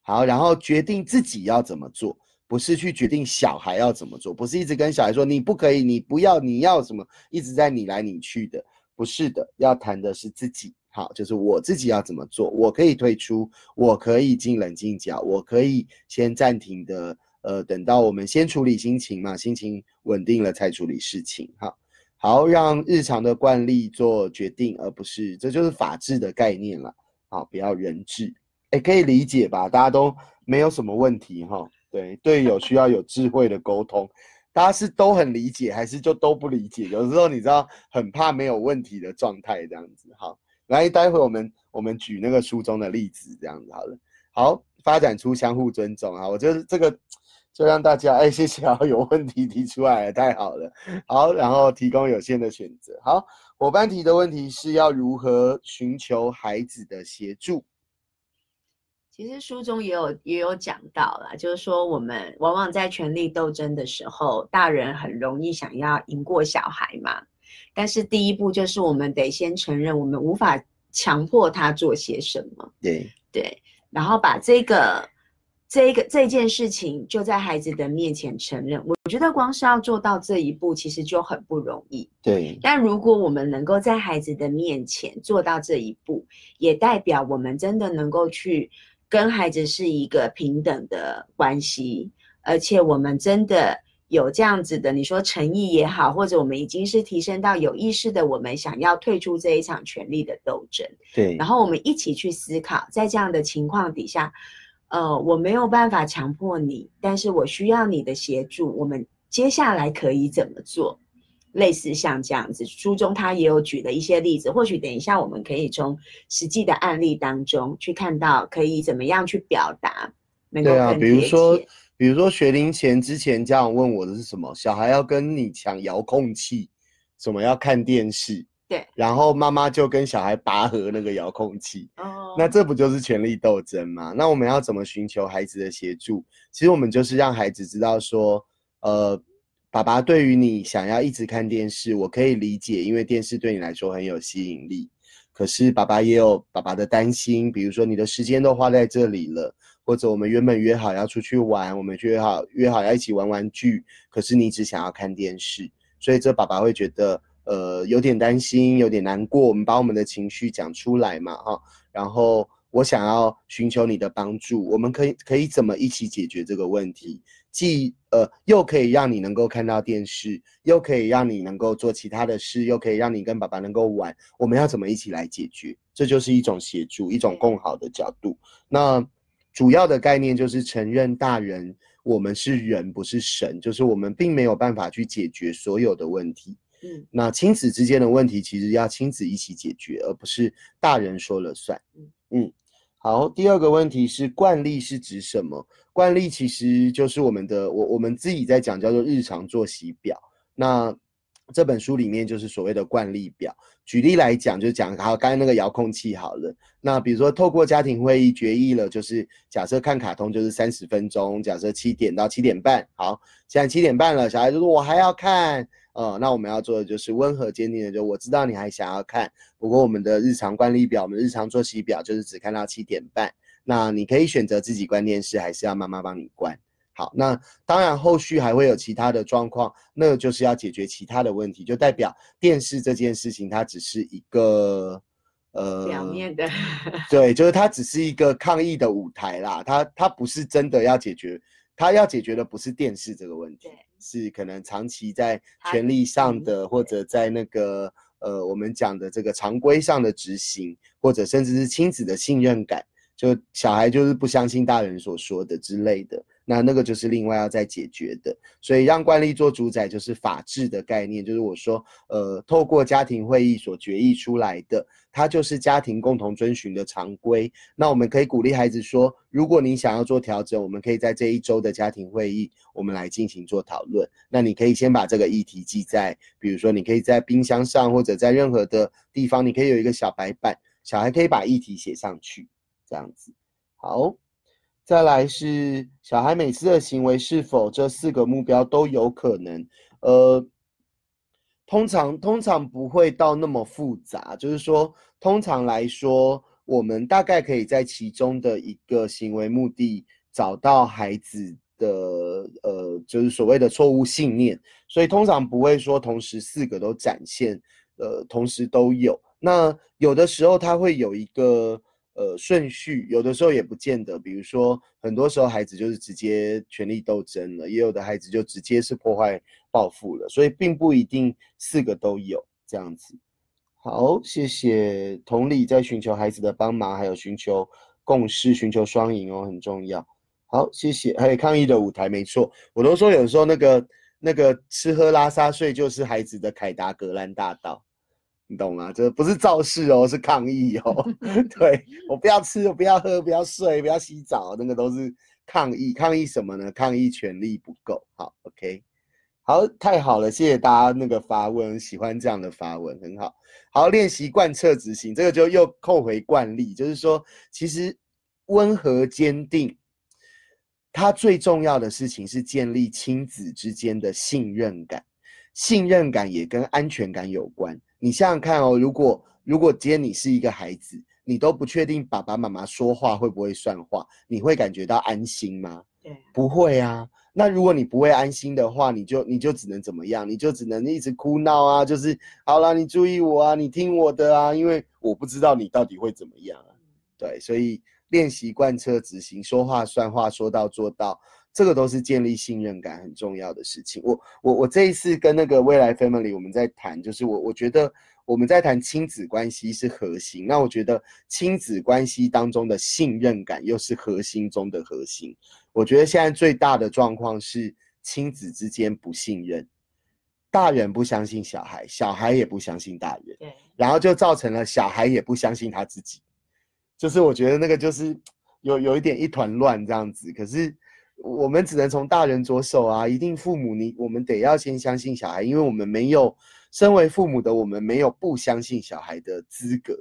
好，然后决定自己要怎么做。不是去决定小孩要怎么做，不是一直跟小孩说你不可以，你不要，你要什么，一直在你来你去的，不是的，要谈的是自己，好，就是我自己要怎么做，我可以退出，我可以进冷静角，我可以先暂停的，呃，等到我们先处理心情嘛，心情稳定了才处理事情，哈，好，让日常的惯例做决定，而不是，这就是法治的概念了，好，不要人治，哎，可以理解吧？大家都没有什么问题，哈。对队友需要有智慧的沟通，大家是都很理解，还是就都不理解？有时候你知道很怕没有问题的状态这样子。好，来，待会我们我们举那个书中的例子这样子好了。好，发展出相互尊重啊，我觉得这个就让大家哎，谢谢啊，有问题提出来太好了。好，然后提供有限的选择。好，伙伴提的问题是要如何寻求孩子的协助？其实书中也有也有讲到了，就是说我们往往在权力斗争的时候，大人很容易想要赢过小孩嘛。但是第一步就是我们得先承认，我们无法强迫他做些什么。对对，然后把这个这个这件事情就在孩子的面前承认。我觉得光是要做到这一步，其实就很不容易。对。但如果我们能够在孩子的面前做到这一步，也代表我们真的能够去。跟孩子是一个平等的关系，而且我们真的有这样子的，你说诚意也好，或者我们已经是提升到有意识的，我们想要退出这一场权力的斗争。对，然后我们一起去思考，在这样的情况底下，呃，我没有办法强迫你，但是我需要你的协助，我们接下来可以怎么做？类似像这样子，书中他也有举了一些例子，或许等一下我们可以从实际的案例当中去看到，可以怎么样去表达。对啊，比如说，比如说学龄前之前，家长问我的是什么？小孩要跟你抢遥控器，什么要看电视？对，然后妈妈就跟小孩拔河那个遥控器。哦，那这不就是权力斗争吗？那我们要怎么寻求孩子的协助？其实我们就是让孩子知道说，呃。爸爸对于你想要一直看电视，我可以理解，因为电视对你来说很有吸引力。可是爸爸也有爸爸的担心，比如说你的时间都花在这里了，或者我们原本约好要出去玩，我们约好约好要一起玩玩具，可是你只想要看电视，所以这爸爸会觉得呃有点担心，有点难过。我们把我们的情绪讲出来嘛，哈，然后我想要寻求你的帮助，我们可以可以怎么一起解决这个问题？既呃又可以让你能够看到电视，又可以让你能够做其他的事，又可以让你跟爸爸能够玩。我们要怎么一起来解决？这就是一种协助，一种共好的角度。那主要的概念就是承认大人，我们是人，不是神，就是我们并没有办法去解决所有的问题。嗯，那亲子之间的问题，其实要亲子一起解决，而不是大人说了算。嗯嗯。好，第二个问题是惯例是指什么？惯例其实就是我们的，我我们自己在讲叫做日常作息表。那这本书里面就是所谓的惯例表。举例来讲，就讲好刚才那个遥控器好了。那比如说透过家庭会议决议了，就是假设看卡通就是三十分钟，假设七点到七点半。好，现在七点半了，小孩就说我还要看。呃，那我们要做的就是温和坚定的，就我知道你还想要看，不过我们的日常惯例表，我们日常作息表就是只看到七点半。那你可以选择自己关电视，还是要妈妈帮你关？好，那当然后续还会有其他的状况，那就是要解决其他的问题，就代表电视这件事情它只是一个呃表面的，对，就是它只是一个抗议的舞台啦，它它不是真的要解决，它要解决的不是电视这个问题。是可能长期在权力上的，或者在那个呃我们讲的这个常规上的执行，或者甚至是亲子的信任感，就小孩就是不相信大人所说的之类的。那那个就是另外要再解决的，所以让惯例做主宰就是法治的概念，就是我说，呃，透过家庭会议所决议出来的，它就是家庭共同遵循的常规。那我们可以鼓励孩子说，如果你想要做调整，我们可以在这一周的家庭会议，我们来进行做讨论。那你可以先把这个议题记在，比如说你可以在冰箱上或者在任何的地方，你可以有一个小白板，小孩可以把议题写上去，这样子，好。再来是小孩每次的行为是否这四个目标都有可能？呃，通常通常不会到那么复杂，就是说，通常来说，我们大概可以在其中的一个行为目的找到孩子的呃，就是所谓的错误信念，所以通常不会说同时四个都展现，呃，同时都有。那有的时候他会有一个。呃，顺序有的时候也不见得，比如说，很多时候孩子就是直接权力斗争了，也有的孩子就直接是破坏报复了，所以并不一定四个都有这样子。好，谢谢。同理，在寻求孩子的帮忙，还有寻求共识、寻求双赢哦，很重要。好，谢谢。还有抗议的舞台，没错，我都说有时候那个那个吃喝拉撒睡就是孩子的凯达格兰大道。你懂吗？这不是造势哦，是抗议哦。对我不要吃，我不要喝，不要睡，不要洗澡，那个都是抗议。抗议什么呢？抗议权力不够。好，OK，好，太好了，谢谢大家那个发问，喜欢这样的发问，很好。好，练习贯彻执行，这个就又扣回惯例，就是说，其实温和坚定，它最重要的事情是建立亲子之间的信任感，信任感也跟安全感有关。你想想看哦，如果如果今天你是一个孩子，你都不确定爸爸妈妈说话会不会算话，你会感觉到安心吗？对，不会啊。那如果你不会安心的话，你就你就只能怎么样？你就只能一直哭闹啊，就是好了，你注意我啊，你听我的啊，因为我不知道你到底会怎么样啊。对，所以练习贯彻执行，说话算话，说到做到。这个都是建立信任感很重要的事情。我我我这一次跟那个未来 family 我们在谈，就是我我觉得我们在谈亲子关系是核心。那我觉得亲子关系当中的信任感又是核心中的核心。我觉得现在最大的状况是亲子之间不信任，大人不相信小孩，小孩也不相信大人，对，然后就造成了小孩也不相信他自己。就是我觉得那个就是有有一点一团乱这样子，可是。我们只能从大人着手啊！一定父母，你我们得要先相信小孩，因为我们没有身为父母的我们没有不相信小孩的资格，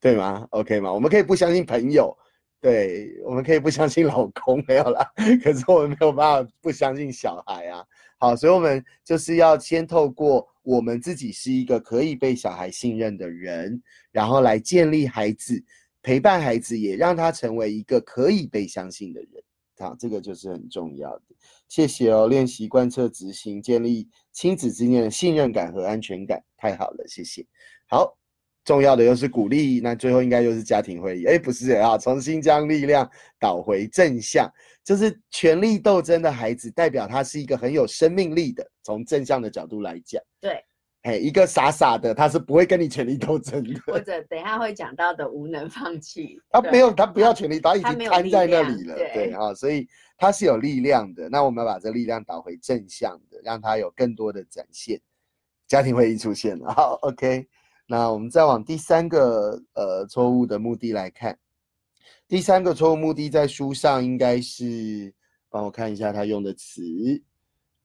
对吗？OK 吗？我们可以不相信朋友，对，我们可以不相信老公，没有啦。可是我们没有办法不相信小孩啊。好，所以我们就是要先透过我们自己是一个可以被小孩信任的人，然后来建立孩子，陪伴孩子，也让他成为一个可以被相信的人。好，这个就是很重要的。谢谢哦，练习贯彻执行，建立亲子之间的信任感和安全感，太好了，谢谢。好，重要的又是鼓励，那最后应该又是家庭会议。哎，不是啊，重新将力量导回正向，就是权力斗争的孩子，代表他是一个很有生命力的。从正向的角度来讲，对。哎，一个傻傻的，他是不会跟你权力斗争的。或者等一下会讲到的无能放弃，他没有，他不要权力，他已经瘫在那里了。对啊，所以他是有力量的。那我们要把这力量导回正向的，让他有更多的展现。家庭会议出现了，好，OK。那我们再往第三个呃错误的目的来看，第三个错误目的在书上应该是，帮我看一下他用的词。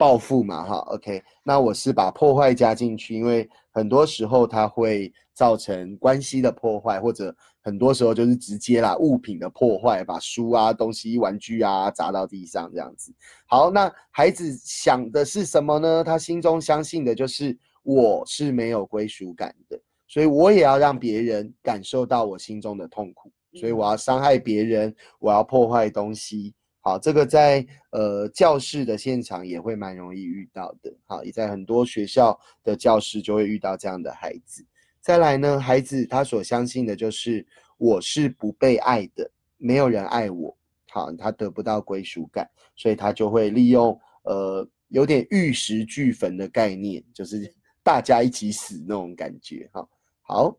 报复嘛，哈，OK，那我是把破坏加进去，因为很多时候它会造成关系的破坏，或者很多时候就是直接啦物品的破坏，把书啊、东西、玩具啊砸到地上这样子。好，那孩子想的是什么呢？他心中相信的就是我是没有归属感的，所以我也要让别人感受到我心中的痛苦，所以我要伤害别人，我要破坏东西。好，这个在呃教室的现场也会蛮容易遇到的。好，也在很多学校的教室就会遇到这样的孩子。再来呢，孩子他所相信的就是我是不被爱的，没有人爱我。好，他得不到归属感，所以他就会利用呃有点玉石俱焚的概念，就是大家一起死那种感觉哈。好，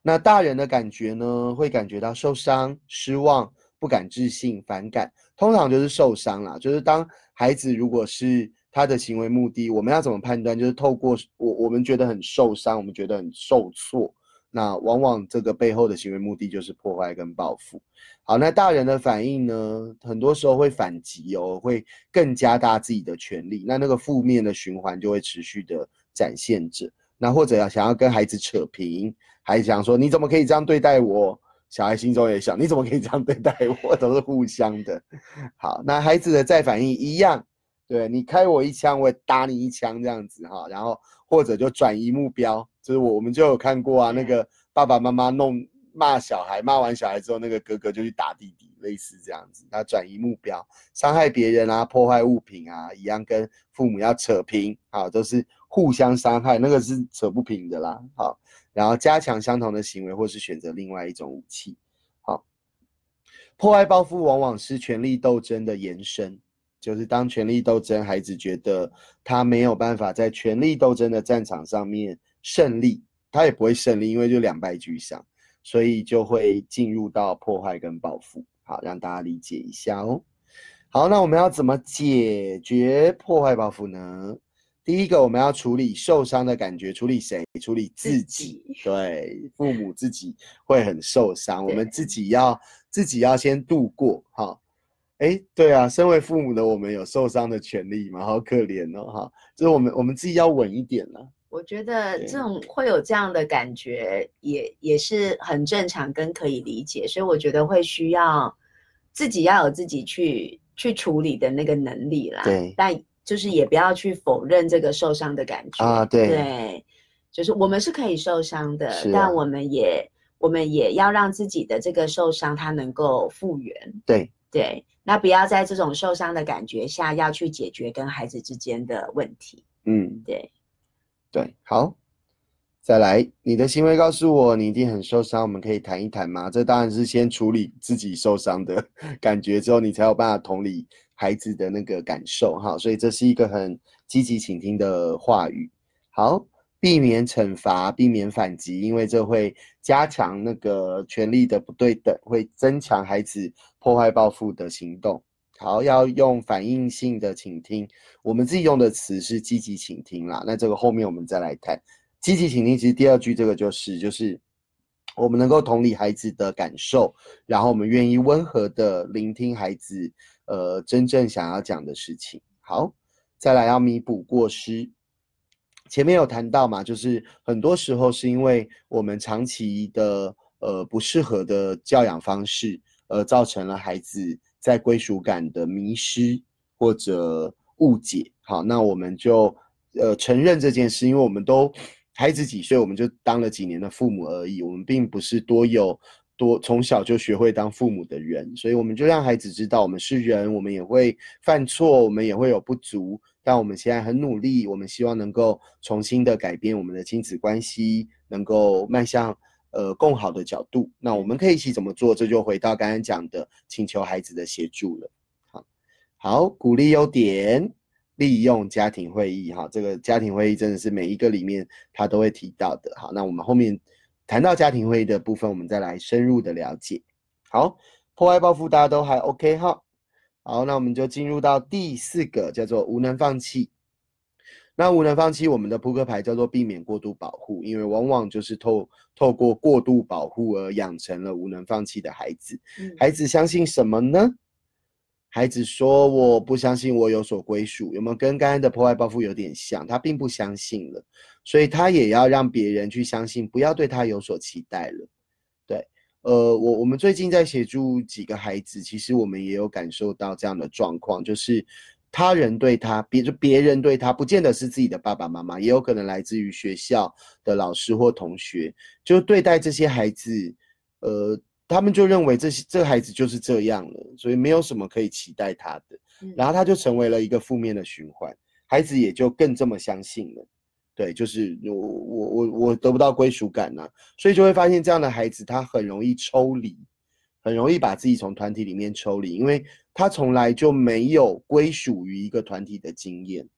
那大人的感觉呢，会感觉到受伤、失望、不敢置信、反感，通常就是受伤啦。就是当孩子如果是他的行为目的，我们要怎么判断？就是透过我我们觉得很受伤，我们觉得很受挫。那往往这个背后的行为目的就是破坏跟报复。好，那大人的反应呢？很多时候会反击哦，会更加大自己的权利。那那个负面的循环就会持续的展现着。那或者要想要跟孩子扯平，还想说你怎么可以这样对待我？小孩心中也想你怎么可以这样对待我？都是互相的。好，那孩子的再反应一样，对你开我一枪，我也打你一枪这样子哈。然后或者就转移目标。就是我，我们就有看过啊，那个爸爸妈妈弄骂小孩，骂完小孩之后，那个哥哥就去打弟弟，类似这样子，他转移目标，伤害别人啊，破坏物品啊，一样跟父母要扯平，好，都是互相伤害，那个是扯不平的啦，好，然后加强相同的行为，或是选择另外一种武器，好，破坏报复往往是权力斗争的延伸，就是当权力斗争，孩子觉得他没有办法在权力斗争的战场上面。胜利，他也不会胜利，因为就两败俱伤，所以就会进入到破坏跟报复。好，让大家理解一下哦。好，那我们要怎么解决破坏报复呢？第一个，我们要处理受伤的感觉，处理谁？处理自己。对，父母自己会很受伤，我们自己要自己要先度过。哈，哎，对啊，身为父母的我们有受伤的权利嘛？好可怜哦。哈，就是我们我们自己要稳一点了。我觉得这种会有这样的感觉，也也是很正常跟可以理解，所以我觉得会需要自己要有自己去去处理的那个能力啦。对，但就是也不要去否认这个受伤的感觉啊。对，对，就是我们是可以受伤的，但我们也我们也要让自己的这个受伤它能够复原。对对，那不要在这种受伤的感觉下要去解决跟孩子之间的问题。嗯，对。对，好，再来，你的行为告诉我你一定很受伤，我们可以谈一谈吗？这当然是先处理自己受伤的 感觉之后，你才有办法同理孩子的那个感受哈。所以这是一个很积极倾听的话语。好，避免惩罚，避免反击，因为这会加强那个权力的不对等，会增强孩子破坏报复的行动。好，要用反应性的倾听。我们自己用的词是积极倾听啦。那这个后面我们再来谈。积极倾听，其实第二句这个就是，就是我们能够同理孩子的感受，然后我们愿意温和的聆听孩子，呃，真正想要讲的事情。好，再来要弥补过失。前面有谈到嘛，就是很多时候是因为我们长期的呃不适合的教养方式，而造成了孩子。在归属感的迷失或者误解，好，那我们就呃承认这件事，因为我们都孩子几岁，我们就当了几年的父母而已，我们并不是多有多从小就学会当父母的人，所以我们就让孩子知道，我们是人，我们也会犯错，我们也会有不足，但我们现在很努力，我们希望能够重新的改变我们的亲子关系，能够迈向。呃，更好的角度，那我们可以一起怎么做？这就回到刚刚讲的，请求孩子的协助了。好，好，鼓励优点，利用家庭会议。哈，这个家庭会议真的是每一个里面他都会提到的。好，那我们后面谈到家庭会议的部分，我们再来深入的了解。好，破坏报复大家都还 OK 哈。好，那我们就进入到第四个，叫做无能放弃。那无能放弃，我们的扑克牌叫做避免过度保护，因为往往就是透透过过度保护而养成了无能放弃的孩子。孩子相信什么呢？孩子说：“我不相信我有所归属。”有没有跟刚刚的破坏报复有点像？他并不相信了，所以他也要让别人去相信，不要对他有所期待了。对，呃，我我们最近在协助几个孩子，其实我们也有感受到这样的状况，就是。他人对他，别就别人对他，不见得是自己的爸爸妈妈，也有可能来自于学校的老师或同学，就对待这些孩子，呃，他们就认为这些这个孩子就是这样了，所以没有什么可以期待他的，然后他就成为了一个负面的循环，孩子也就更这么相信了，对，就是我我我我得不到归属感呐，所以就会发现这样的孩子他很容易抽离。很容易把自己从团体里面抽离，因为他从来就没有归属于一个团体的经验，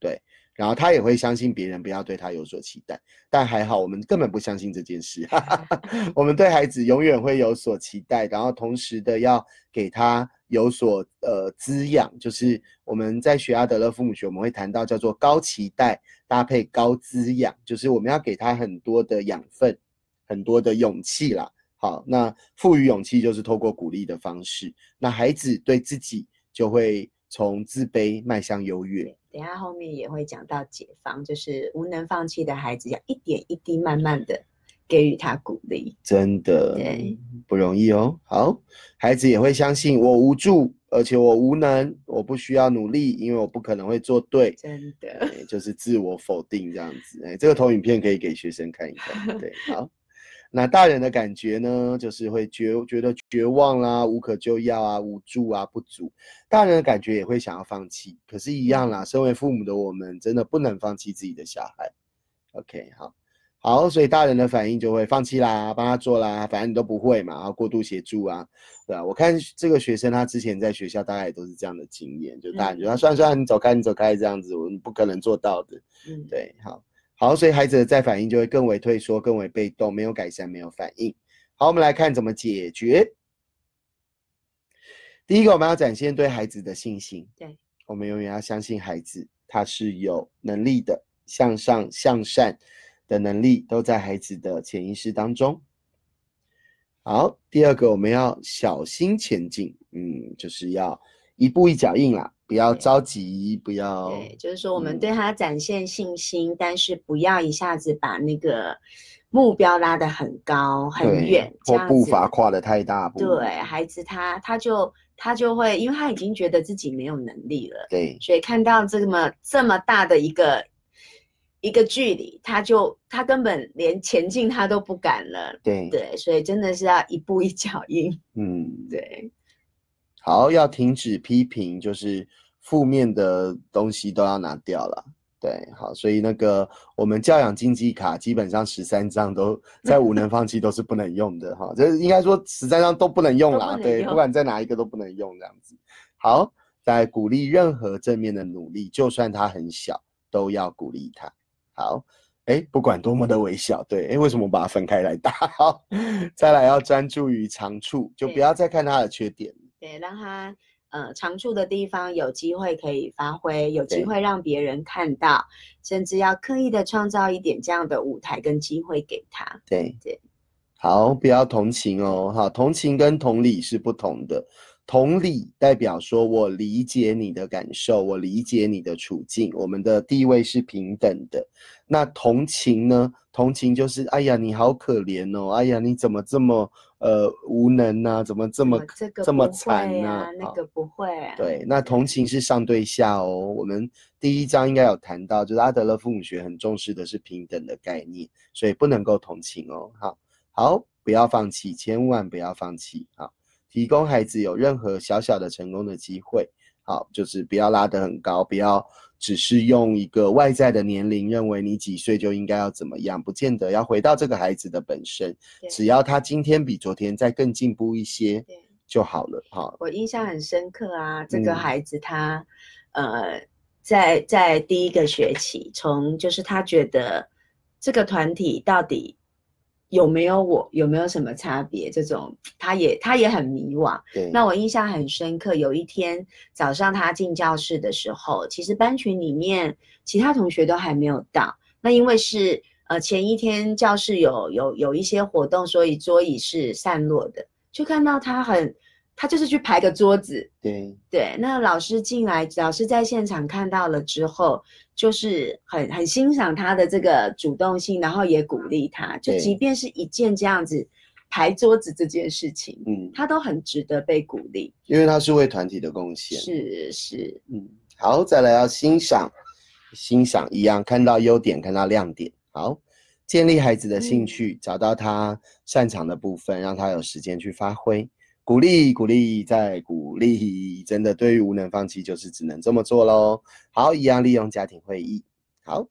对。然后他也会相信别人不要对他有所期待，但还好我们根本不相信这件事，我们对孩子永远会有所期待，然后同时的要给他有所呃滋养，就是我们在学阿德勒父母学，我们会谈到叫做高期待搭配高滋养，就是我们要给他很多的养分，很多的勇气啦。好，那赋予勇气就是透过鼓励的方式，那孩子对自己就会从自卑迈向优越。等下后面也会讲到解放，就是无能放弃的孩子，要一点一滴慢慢的给予他鼓励，真的对不容易哦。好，孩子也会相信我无助，而且我无能，我不需要努力，因为我不可能会做对。真的。对，就是自我否定这样子。哎，这个投影片可以给学生看一看。对，好。那大人的感觉呢，就是会觉觉得绝望啦，无可救药啊，无助啊，不足。大人的感觉也会想要放弃，可是，一样啦。身为父母的我们，真的不能放弃自己的小孩。OK，好，好，所以大人的反应就会放弃啦，帮他做啦，反正你都不会嘛，然后过度协助啊，对啊。我看这个学生他之前在学校大概也都是这样的经验，就大人觉得算了算了，你走开，你走开这样子，我们不可能做到的。嗯，对，好。好，所以孩子的再反应就会更为退缩，更为被动，没有改善，没有反应。好，我们来看怎么解决。第一个，我们要展现对孩子的信心。对，我们永远要相信孩子，他是有能力的，向上向善的能力都在孩子的潜意识当中。好，第二个，我们要小心前进。嗯，就是要一步一脚印啦。不要着急，不要。对，就是说我们对他展现信心，但是不要一下子把那个目标拉得很高很远，或步伐跨得太大。对，孩子他他就他就会，因为他已经觉得自己没有能力了。对，所以看到这么这么大的一个一个距离，他就他根本连前进他都不敢了。对对，所以真的是要一步一脚印。嗯，对。好，要停止批评，就是负面的东西都要拿掉了。对，好，所以那个我们教养经济卡基本上十三张都在无能放弃都是不能用的哈，这应该说十三张都不能用啦。对，不管在哪一个都不能用这样子。好，在鼓励任何正面的努力，就算它很小，都要鼓励它。好，哎，不管多么的微小，对，哎，为什么把它分开来打？好，再来要专注于长处，就不要再看它的缺点。对，让他呃长处的地方有机会可以发挥，有机会让别人看到，甚至要刻意的创造一点这样的舞台跟机会给他。对对，好，不要同情哦，哈，同情跟同理是不同的。同理代表说我理解你的感受，我理解你的处境，我们的地位是平等的。那同情呢？同情就是哎呀，你好可怜哦，哎呀，你怎么这么呃无能呢？怎么这么这么惨呢？那个不会。对，那同情是上对下哦。我们第一章应该有谈到，就是阿德勒父母学很重视的是平等的概念，所以不能够同情哦。好，好，不要放弃，千万不要放弃。好。提供孩子有任何小小的成功的机会，好，就是不要拉得很高，不要只是用一个外在的年龄认为你几岁就应该要怎么样，不见得要回到这个孩子的本身，只要他今天比昨天再更进步一些就好了。哈，我印象很深刻啊，这个孩子他，呃，在在第一个学期，从就是他觉得这个团体到底。有没有我有没有什么差别？这种他也他也很迷惘。对，那我印象很深刻。有一天早上他进教室的时候，其实班群里面其他同学都还没有到。那因为是呃前一天教室有有有一些活动，所以桌椅是散落的。就看到他很。他就是去排个桌子，对对。那老师进来，老师在现场看到了之后，就是很很欣赏他的这个主动性，然后也鼓励他。就即便是一件这样子排桌子这件事情，嗯，他都很值得被鼓励，因为他是为团体的贡献。是是，嗯。好，再来要欣赏，欣赏一样，看到优点，看到亮点。好，建立孩子的兴趣，找到他擅长的部分，让他有时间去发挥。鼓励，鼓励，再鼓励，真的，对于无能放弃，就是只能这么做喽。好，一样利用家庭会议。好，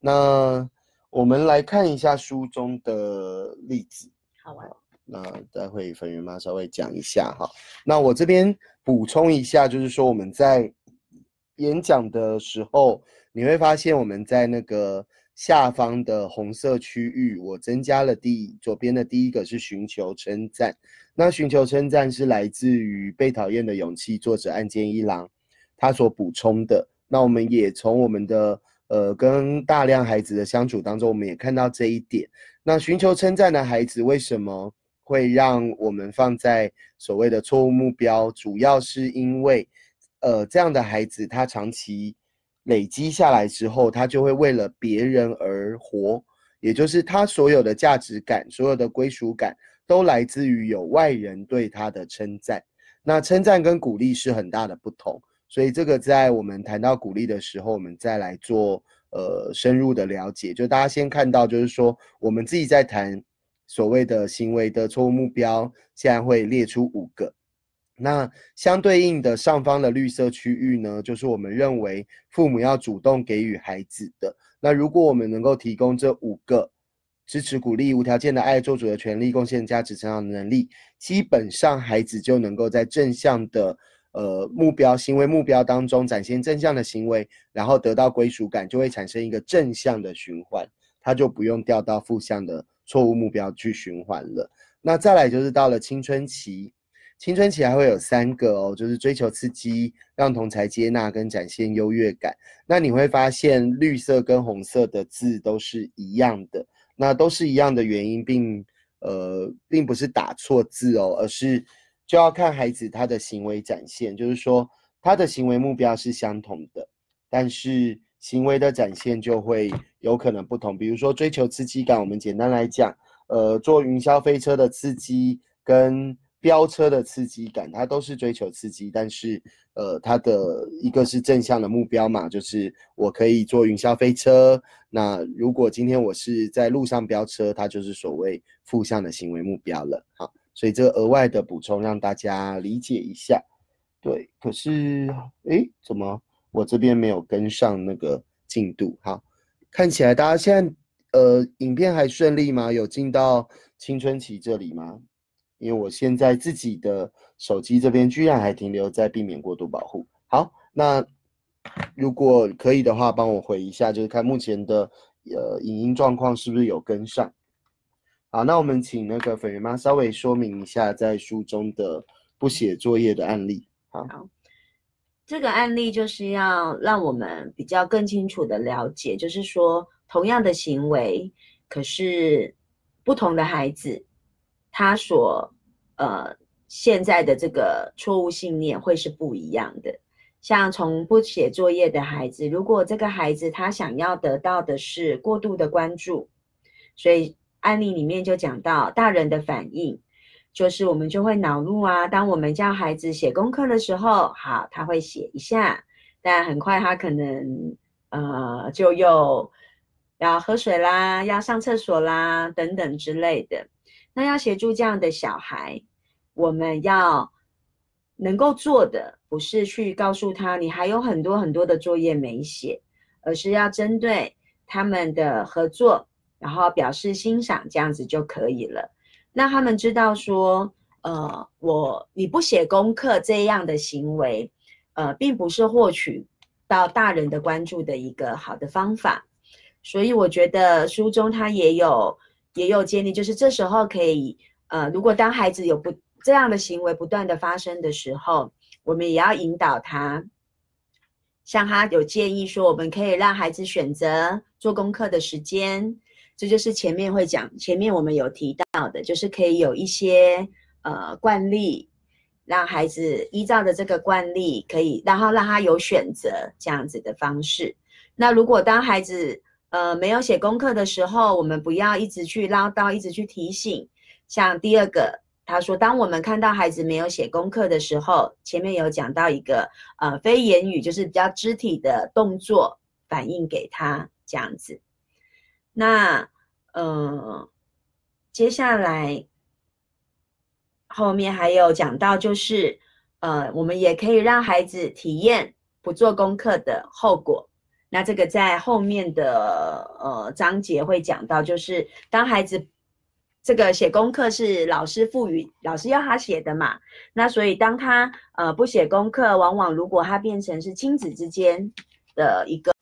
那我们来看一下书中的例子。好啊。那待会粉圆妈稍微讲一下哈。那我这边补充一下，就是说我们在演讲的时候，你会发现我们在那个下方的红色区域，我增加了第左边的第一个是寻求称赞。那寻求称赞是来自于《被讨厌的勇气》作者岸见一郎他所补充的。那我们也从我们的呃跟大量孩子的相处当中，我们也看到这一点。那寻求称赞的孩子为什么会让我们放在所谓的错误目标？主要是因为，呃，这样的孩子他长期累积下来之后，他就会为了别人而活，也就是他所有的价值感、所有的归属感。都来自于有外人对他的称赞，那称赞跟鼓励是很大的不同，所以这个在我们谈到鼓励的时候，我们再来做呃深入的了解。就大家先看到，就是说我们自己在谈所谓的行为的错误目标，现在会列出五个。那相对应的上方的绿色区域呢，就是我们认为父母要主动给予孩子的。那如果我们能够提供这五个。支持、鼓励、无条件的爱、做主的权利、贡献价值、成长的能力，基本上孩子就能够在正向的呃目标、行为目标当中展现正向的行为，然后得到归属感，就会产生一个正向的循环，他就不用掉到负向的错误目标去循环了。那再来就是到了青春期，青春期还会有三个哦，就是追求刺激、让同才接纳跟展现优越感。那你会发现绿色跟红色的字都是一样的。那都是一样的原因，并呃，并不是打错字哦，而是就要看孩子他的行为展现，就是说他的行为目标是相同的，但是行为的展现就会有可能不同。比如说追求刺激感，我们简单来讲，呃，坐云霄飞车的刺激跟。飙车的刺激感，它都是追求刺激，但是，呃，它的一个是正向的目标嘛，就是我可以坐云霄飞车。那如果今天我是在路上飙车，它就是所谓负向的行为目标了。好，所以这个额外的补充让大家理解一下。对，可是，哎，怎么我这边没有跟上那个进度？好，看起来大家现在，呃，影片还顺利吗？有进到青春期这里吗？因为我现在自己的手机这边居然还停留在避免过度保护。好，那如果可以的话，帮我回一下，就是看目前的呃影音状况是不是有跟上。好，那我们请那个粉圆妈稍微说明一下在书中的不写作业的案例。好，这个案例就是要让我们比较更清楚的了解，就是说同样的行为，可是不同的孩子。他所呃现在的这个错误信念会是不一样的。像从不写作业的孩子，如果这个孩子他想要得到的是过度的关注，所以案例里面就讲到大人的反应，就是我们就会恼怒啊。当我们叫孩子写功课的时候，好，他会写一下，但很快他可能呃就又要喝水啦，要上厕所啦等等之类的。那要协助这样的小孩，我们要能够做的不是去告诉他你还有很多很多的作业没写，而是要针对他们的合作，然后表示欣赏，这样子就可以了。那他们知道说，呃，我你不写功课这样的行为，呃，并不是获取到大人的关注的一个好的方法。所以我觉得书中他也有。也有建议，就是这时候可以，呃，如果当孩子有不这样的行为不断的发生的时候，我们也要引导他。像他有建议说，我们可以让孩子选择做功课的时间，这就是前面会讲，前面我们有提到的，就是可以有一些呃惯例，让孩子依照的这个惯例，可以然后让他有选择这样子的方式。那如果当孩子，呃，没有写功课的时候，我们不要一直去唠叨，一直去提醒。像第二个，他说，当我们看到孩子没有写功课的时候，前面有讲到一个呃非言语，就是比较肢体的动作反应给他这样子。那呃，接下来后面还有讲到，就是呃，我们也可以让孩子体验不做功课的后果。那这个在后面的呃章节会讲到，就是当孩子这个写功课是老师赋予，老师要他写的嘛，那所以当他呃不写功课，往往如果他变成是亲子之间的一个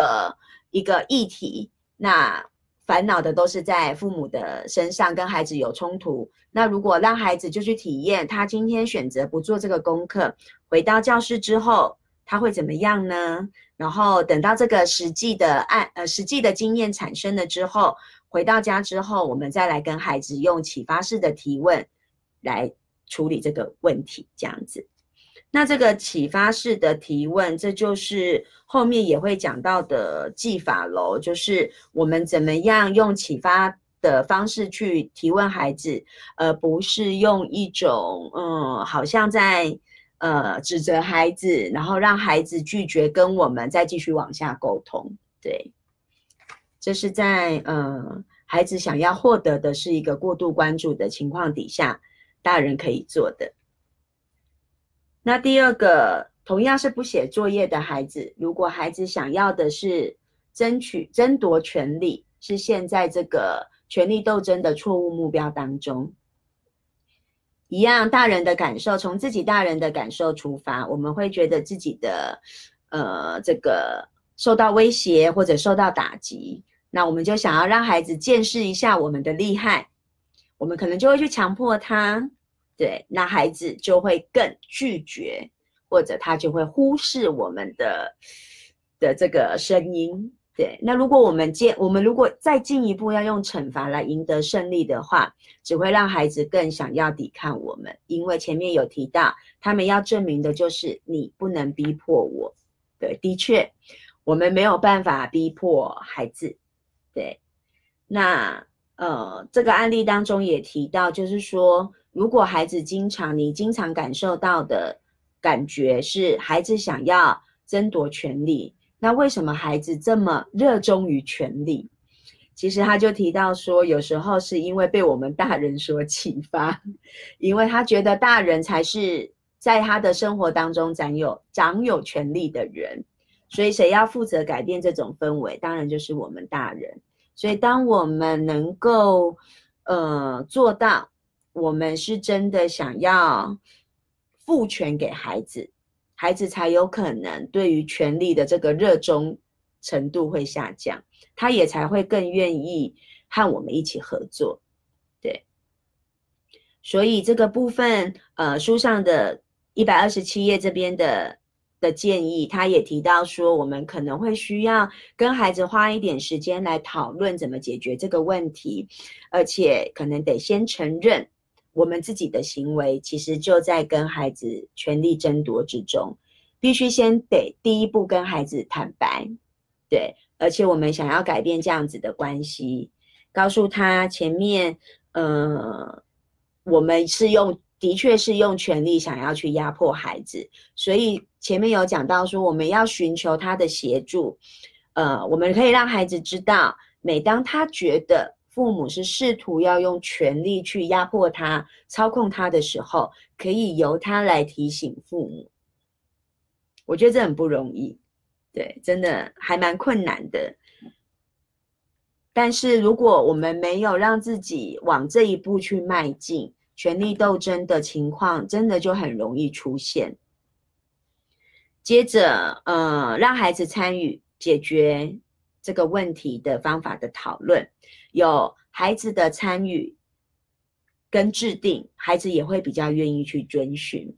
一个议题，那烦恼的都是在父母的身上，跟孩子有冲突。那如果让孩子就去体验，他今天选择不做这个功课，回到教室之后，他会怎么样呢？然后等到这个实际的案呃实际的经验产生了之后，回到家之后，我们再来跟孩子用启发式的提问来处理这个问题，这样子。那这个启发式的提问，这就是后面也会讲到的技法喽，就是我们怎么样用启发的方式去提问孩子，而不是用一种嗯，好像在呃指责孩子，然后让孩子拒绝跟我们再继续往下沟通。对，这是在呃孩子想要获得的是一个过度关注的情况底下，大人可以做的。那第二个同样是不写作业的孩子，如果孩子想要的是争取争夺权利，是现在这个权力斗争的错误目标当中，一样大人的感受，从自己大人的感受出发，我们会觉得自己的呃这个受到威胁或者受到打击，那我们就想要让孩子见识一下我们的厉害，我们可能就会去强迫他。对，那孩子就会更拒绝，或者他就会忽视我们的的这个声音。对，那如果我们进，我们如果再进一步要用惩罚来赢得胜利的话，只会让孩子更想要抵抗我们，因为前面有提到，他们要证明的就是你不能逼迫我。对，的确，我们没有办法逼迫孩子。对，那呃，这个案例当中也提到，就是说。如果孩子经常，你经常感受到的感觉是孩子想要争夺权利，那为什么孩子这么热衷于权利？其实他就提到说，有时候是因为被我们大人所启发，因为他觉得大人才是在他的生活当中占有掌有权利的人，所以谁要负责改变这种氛围，当然就是我们大人。所以当我们能够呃做到。我们是真的想要赋权给孩子，孩子才有可能对于权力的这个热衷程度会下降，他也才会更愿意和我们一起合作。对，所以这个部分，呃，书上的一百二十七页这边的的建议，他也提到说，我们可能会需要跟孩子花一点时间来讨论怎么解决这个问题，而且可能得先承认。我们自己的行为其实就在跟孩子权力争夺之中，必须先得第一步跟孩子坦白，对，而且我们想要改变这样子的关系，告诉他前面，呃，我们是用，的确是用权力想要去压迫孩子，所以前面有讲到说我们要寻求他的协助，呃，我们可以让孩子知道，每当他觉得。父母是试图要用权力去压迫他、操控他的时候，可以由他来提醒父母。我觉得这很不容易，对，真的还蛮困难的。但是如果我们没有让自己往这一步去迈进，权力斗争的情况真的就很容易出现。接着，呃，让孩子参与解决这个问题的方法的讨论。有孩子的参与跟制定，孩子也会比较愿意去遵循。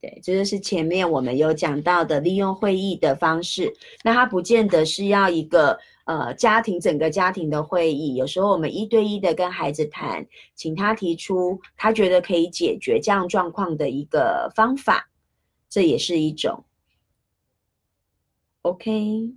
对，这就是前面我们有讲到的，利用会议的方式。那他不见得是要一个呃家庭整个家庭的会议，有时候我们一对一的跟孩子谈，请他提出他觉得可以解决这样状况的一个方法，这也是一种。OK，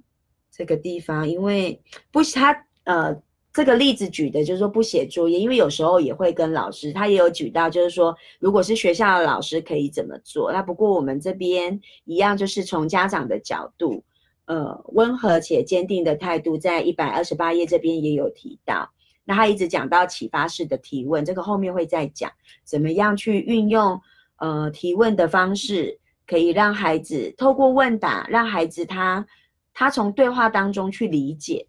这个地方因为不他呃。这个例子举的就是说不写作业，因为有时候也会跟老师，他也有举到，就是说如果是学校的老师可以怎么做。那不过我们这边一样，就是从家长的角度，呃，温和且坚定的态度，在一百二十八页这边也有提到。那他一直讲到启发式的提问，这个后面会再讲怎么样去运用呃提问的方式，可以让孩子透过问答，让孩子他他从对话当中去理解。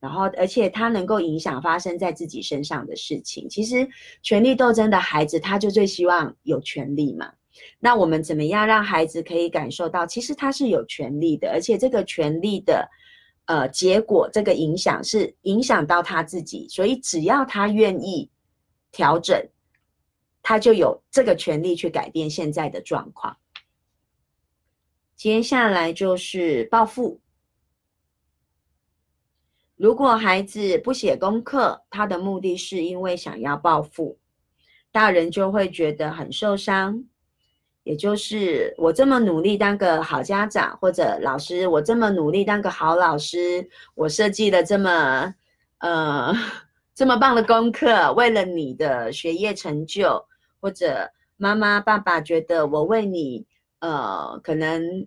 然后，而且他能够影响发生在自己身上的事情。其实，权力斗争的孩子，他就最希望有权利嘛。那我们怎么样让孩子可以感受到，其实他是有权利的，而且这个权利的，呃，结果这个影响是影响到他自己，所以只要他愿意调整，他就有这个权利去改变现在的状况。接下来就是报复。如果孩子不写功课，他的目的是因为想要报复，大人就会觉得很受伤。也就是我这么努力当个好家长或者老师，我这么努力当个好老师，我设计了这么呃 这么棒的功课，为了你的学业成就，或者妈妈爸爸觉得我为你呃可能。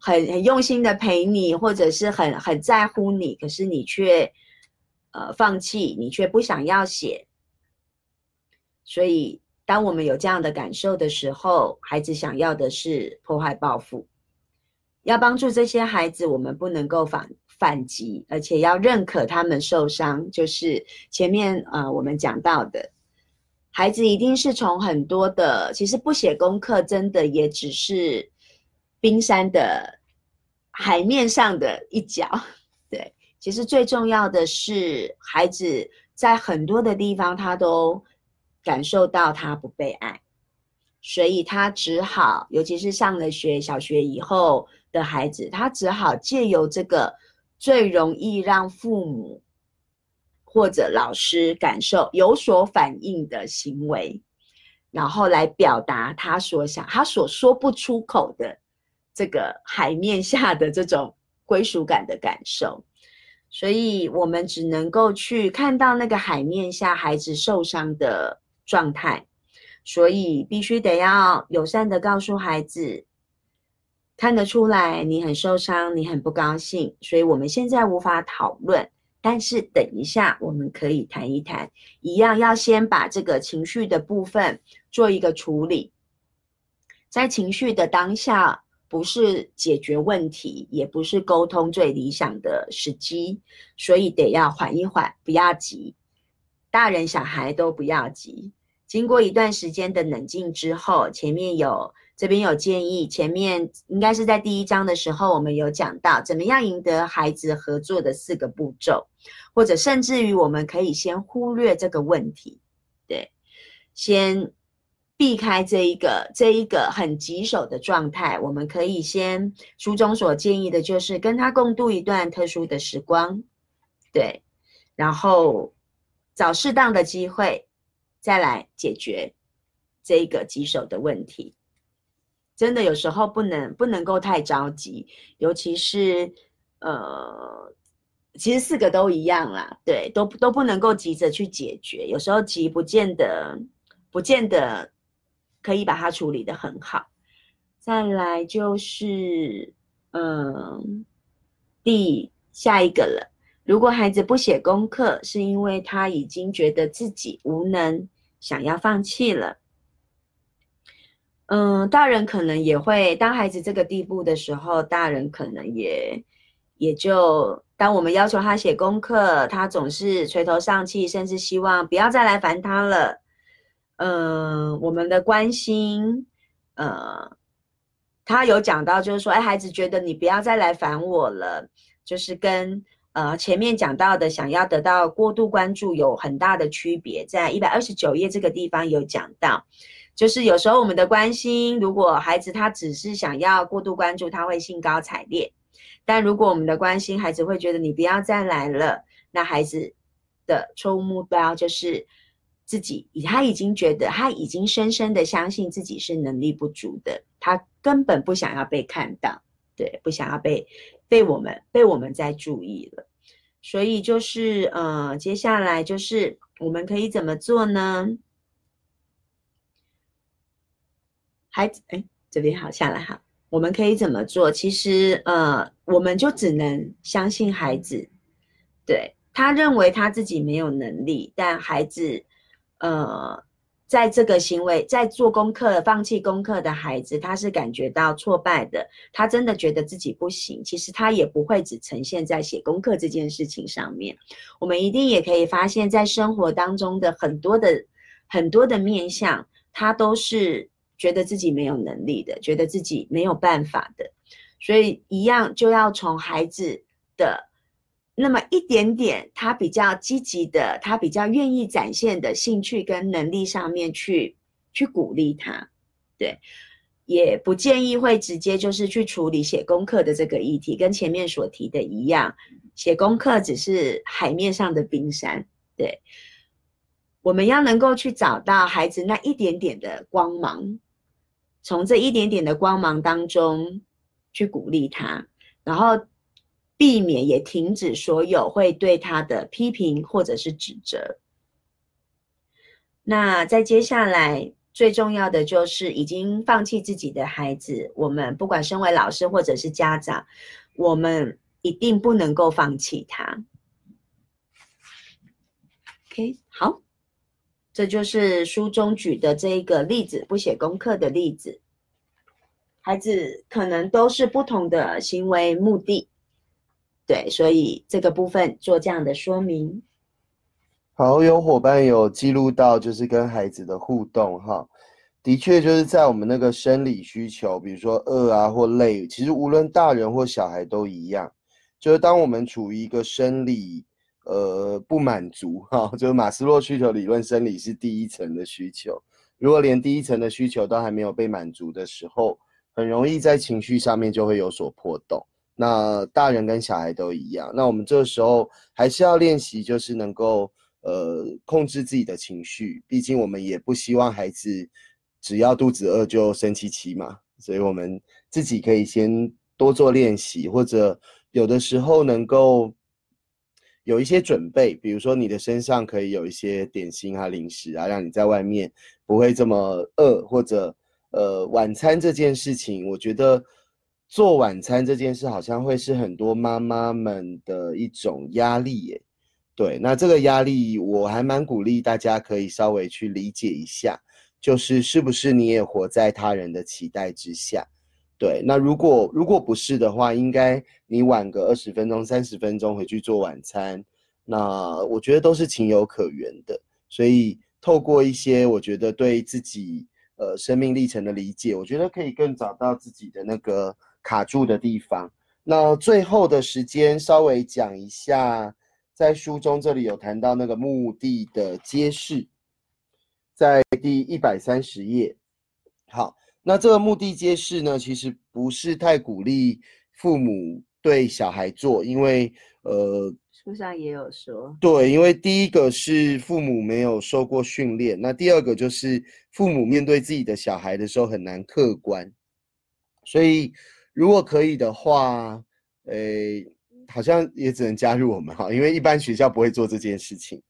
很很用心的陪你，或者是很很在乎你，可是你却呃放弃，你却不想要写。所以，当我们有这样的感受的时候，孩子想要的是破坏报复。要帮助这些孩子，我们不能够反反击，而且要认可他们受伤。就是前面呃我们讲到的，孩子一定是从很多的，其实不写功课，真的也只是。冰山的海面上的一角，对，其实最重要的是，孩子在很多的地方他都感受到他不被爱，所以他只好，尤其是上了学小学以后的孩子，他只好借由这个最容易让父母或者老师感受有所反应的行为，然后来表达他所想，他所说不出口的。这个海面下的这种归属感的感受，所以我们只能够去看到那个海面下孩子受伤的状态，所以必须得要友善的告诉孩子，看得出来你很受伤，你很不高兴，所以我们现在无法讨论，但是等一下我们可以谈一谈，一样要先把这个情绪的部分做一个处理，在情绪的当下。不是解决问题，也不是沟通最理想的时机，所以得要缓一缓，不要急。大人小孩都不要急。经过一段时间的冷静之后，前面有这边有建议，前面应该是在第一章的时候，我们有讲到怎么样赢得孩子合作的四个步骤，或者甚至于我们可以先忽略这个问题，对，先。避开这一个这一个很棘手的状态，我们可以先书中所建议的就是跟他共度一段特殊的时光，对，然后找适当的机会再来解决这一个棘手的问题。真的有时候不能不能够太着急，尤其是呃，其实四个都一样啦，对，都都不能够急着去解决，有时候急不见得不见得。可以把它处理的很好。再来就是，嗯，第下一个了。如果孩子不写功课，是因为他已经觉得自己无能，想要放弃了。嗯，大人可能也会，当孩子这个地步的时候，大人可能也也就，当我们要求他写功课，他总是垂头丧气，甚至希望不要再来烦他了。嗯，我们的关心，呃，他有讲到，就是说，哎，孩子觉得你不要再来烦我了，就是跟呃前面讲到的想要得到过度关注有很大的区别。在一百二十九页这个地方有讲到，就是有时候我们的关心，如果孩子他只是想要过度关注，他会兴高采烈；但如果我们的关心，孩子会觉得你不要再来了，那孩子的错误目标就是。自己，他已经觉得，他已经深深的相信自己是能力不足的，他根本不想要被看到，对，不想要被被我们被我们在注意了，所以就是，呃，接下来就是我们可以怎么做呢？孩子，哎，这边好下来哈，我们可以怎么做？其实，呃，我们就只能相信孩子，对他认为他自己没有能力，但孩子。呃，在这个行为，在做功课、放弃功课的孩子，他是感觉到挫败的。他真的觉得自己不行。其实他也不会只呈现在写功课这件事情上面。我们一定也可以发现，在生活当中的很多的很多的面相，他都是觉得自己没有能力的，觉得自己没有办法的，所以一样就要从孩子的那么一点点，他比较积极的，他比较愿意展现的兴趣跟能力上面去去鼓励他，对。也不建议会直接就是去处理写功课的这个议题，跟前面所提的一样，写功课只是海面上的冰山。对，我们要能够去找到孩子那一点点的光芒，从这一点点的光芒当中去鼓励他，然后避免也停止所有会对他的批评或者是指责。那在接下来。最重要的就是已经放弃自己的孩子，我们不管身为老师或者是家长，我们一定不能够放弃他。OK，好，这就是书中举的这一个例子，不写功课的例子，孩子可能都是不同的行为目的，对，所以这个部分做这样的说明。好，有伙伴有记录到，就是跟孩子的互动，哈，的确就是在我们那个生理需求，比如说饿啊或累，其实无论大人或小孩都一样，就是当我们处于一个生理呃不满足，哈，就是马斯洛需求理论，生理是第一层的需求，如果连第一层的需求都还没有被满足的时候，很容易在情绪上面就会有所波动。那大人跟小孩都一样，那我们这个时候还是要练习，就是能够。呃，控制自己的情绪，毕竟我们也不希望孩子只要肚子饿就生气气嘛，所以我们自己可以先多做练习，或者有的时候能够有一些准备，比如说你的身上可以有一些点心啊、零食啊，让你在外面不会这么饿，或者呃，晚餐这件事情，我觉得做晚餐这件事好像会是很多妈妈们的一种压力耶。对，那这个压力我还蛮鼓励大家可以稍微去理解一下，就是是不是你也活在他人的期待之下？对，那如果如果不是的话，应该你晚个二十分钟、三十分钟回去做晚餐，那我觉得都是情有可原的。所以透过一些我觉得对自己呃生命历程的理解，我觉得可以更找到自己的那个卡住的地方。那最后的时间稍微讲一下。在书中这里有谈到那个墓地的揭示，在第一百三十页。好，那这个墓地揭示呢，其实不是太鼓励父母对小孩做，因为呃，书上也有说，对，因为第一个是父母没有受过训练，那第二个就是父母面对自己的小孩的时候很难客观，所以如果可以的话，诶。好像也只能加入我们哈，因为一般学校不会做这件事情。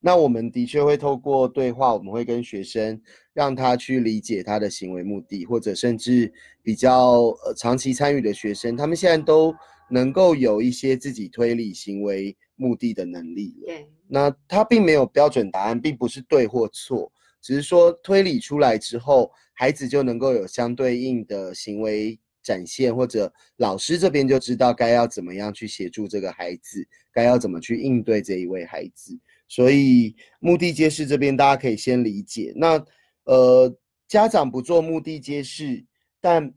那我们的确会透过对话，我们会跟学生让他去理解他的行为目的，或者甚至比较呃长期参与的学生，他们现在都能够有一些自己推理行为目的的能力了。对，那他并没有标准答案，并不是对或错，只是说推理出来之后，孩子就能够有相对应的行为。展现或者老师这边就知道该要怎么样去协助这个孩子，该要怎么去应对这一位孩子。所以目的揭示这边大家可以先理解。那呃，家长不做目的揭示，但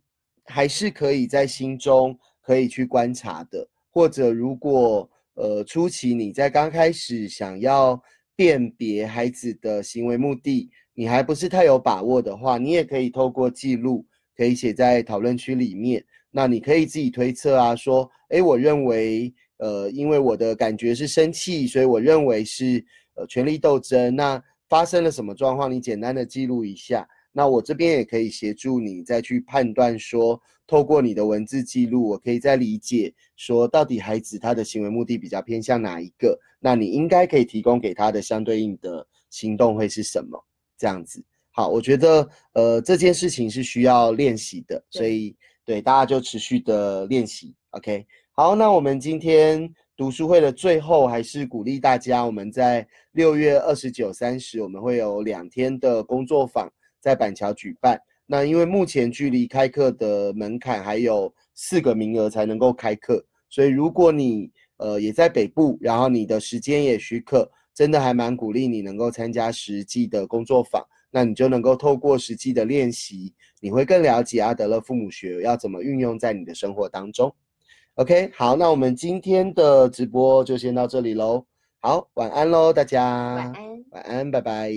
还是可以在心中可以去观察的。或者如果呃初期你在刚开始想要辨别孩子的行为目的，你还不是太有把握的话，你也可以透过记录。可以写在讨论区里面，那你可以自己推测啊，说，哎，我认为，呃，因为我的感觉是生气，所以我认为是呃权力斗争。那发生了什么状况？你简单的记录一下。那我这边也可以协助你再去判断，说，透过你的文字记录，我可以再理解，说到底孩子他的行为目的比较偏向哪一个？那你应该可以提供给他的相对应的行动会是什么？这样子。好，我觉得呃这件事情是需要练习的，所以对大家就持续的练习。OK，好，那我们今天读书会的最后还是鼓励大家，我们在六月二十九、三十，我们会有两天的工作坊在板桥举办。那因为目前距离开课的门槛还有四个名额才能够开课，所以如果你呃也在北部，然后你的时间也许可，真的还蛮鼓励你能够参加实际的工作坊。那你就能够透过实际的练习，你会更了解阿德勒父母学要怎么运用在你的生活当中。OK，好，那我们今天的直播就先到这里喽。好，晚安喽，大家。晚安。晚安，拜拜。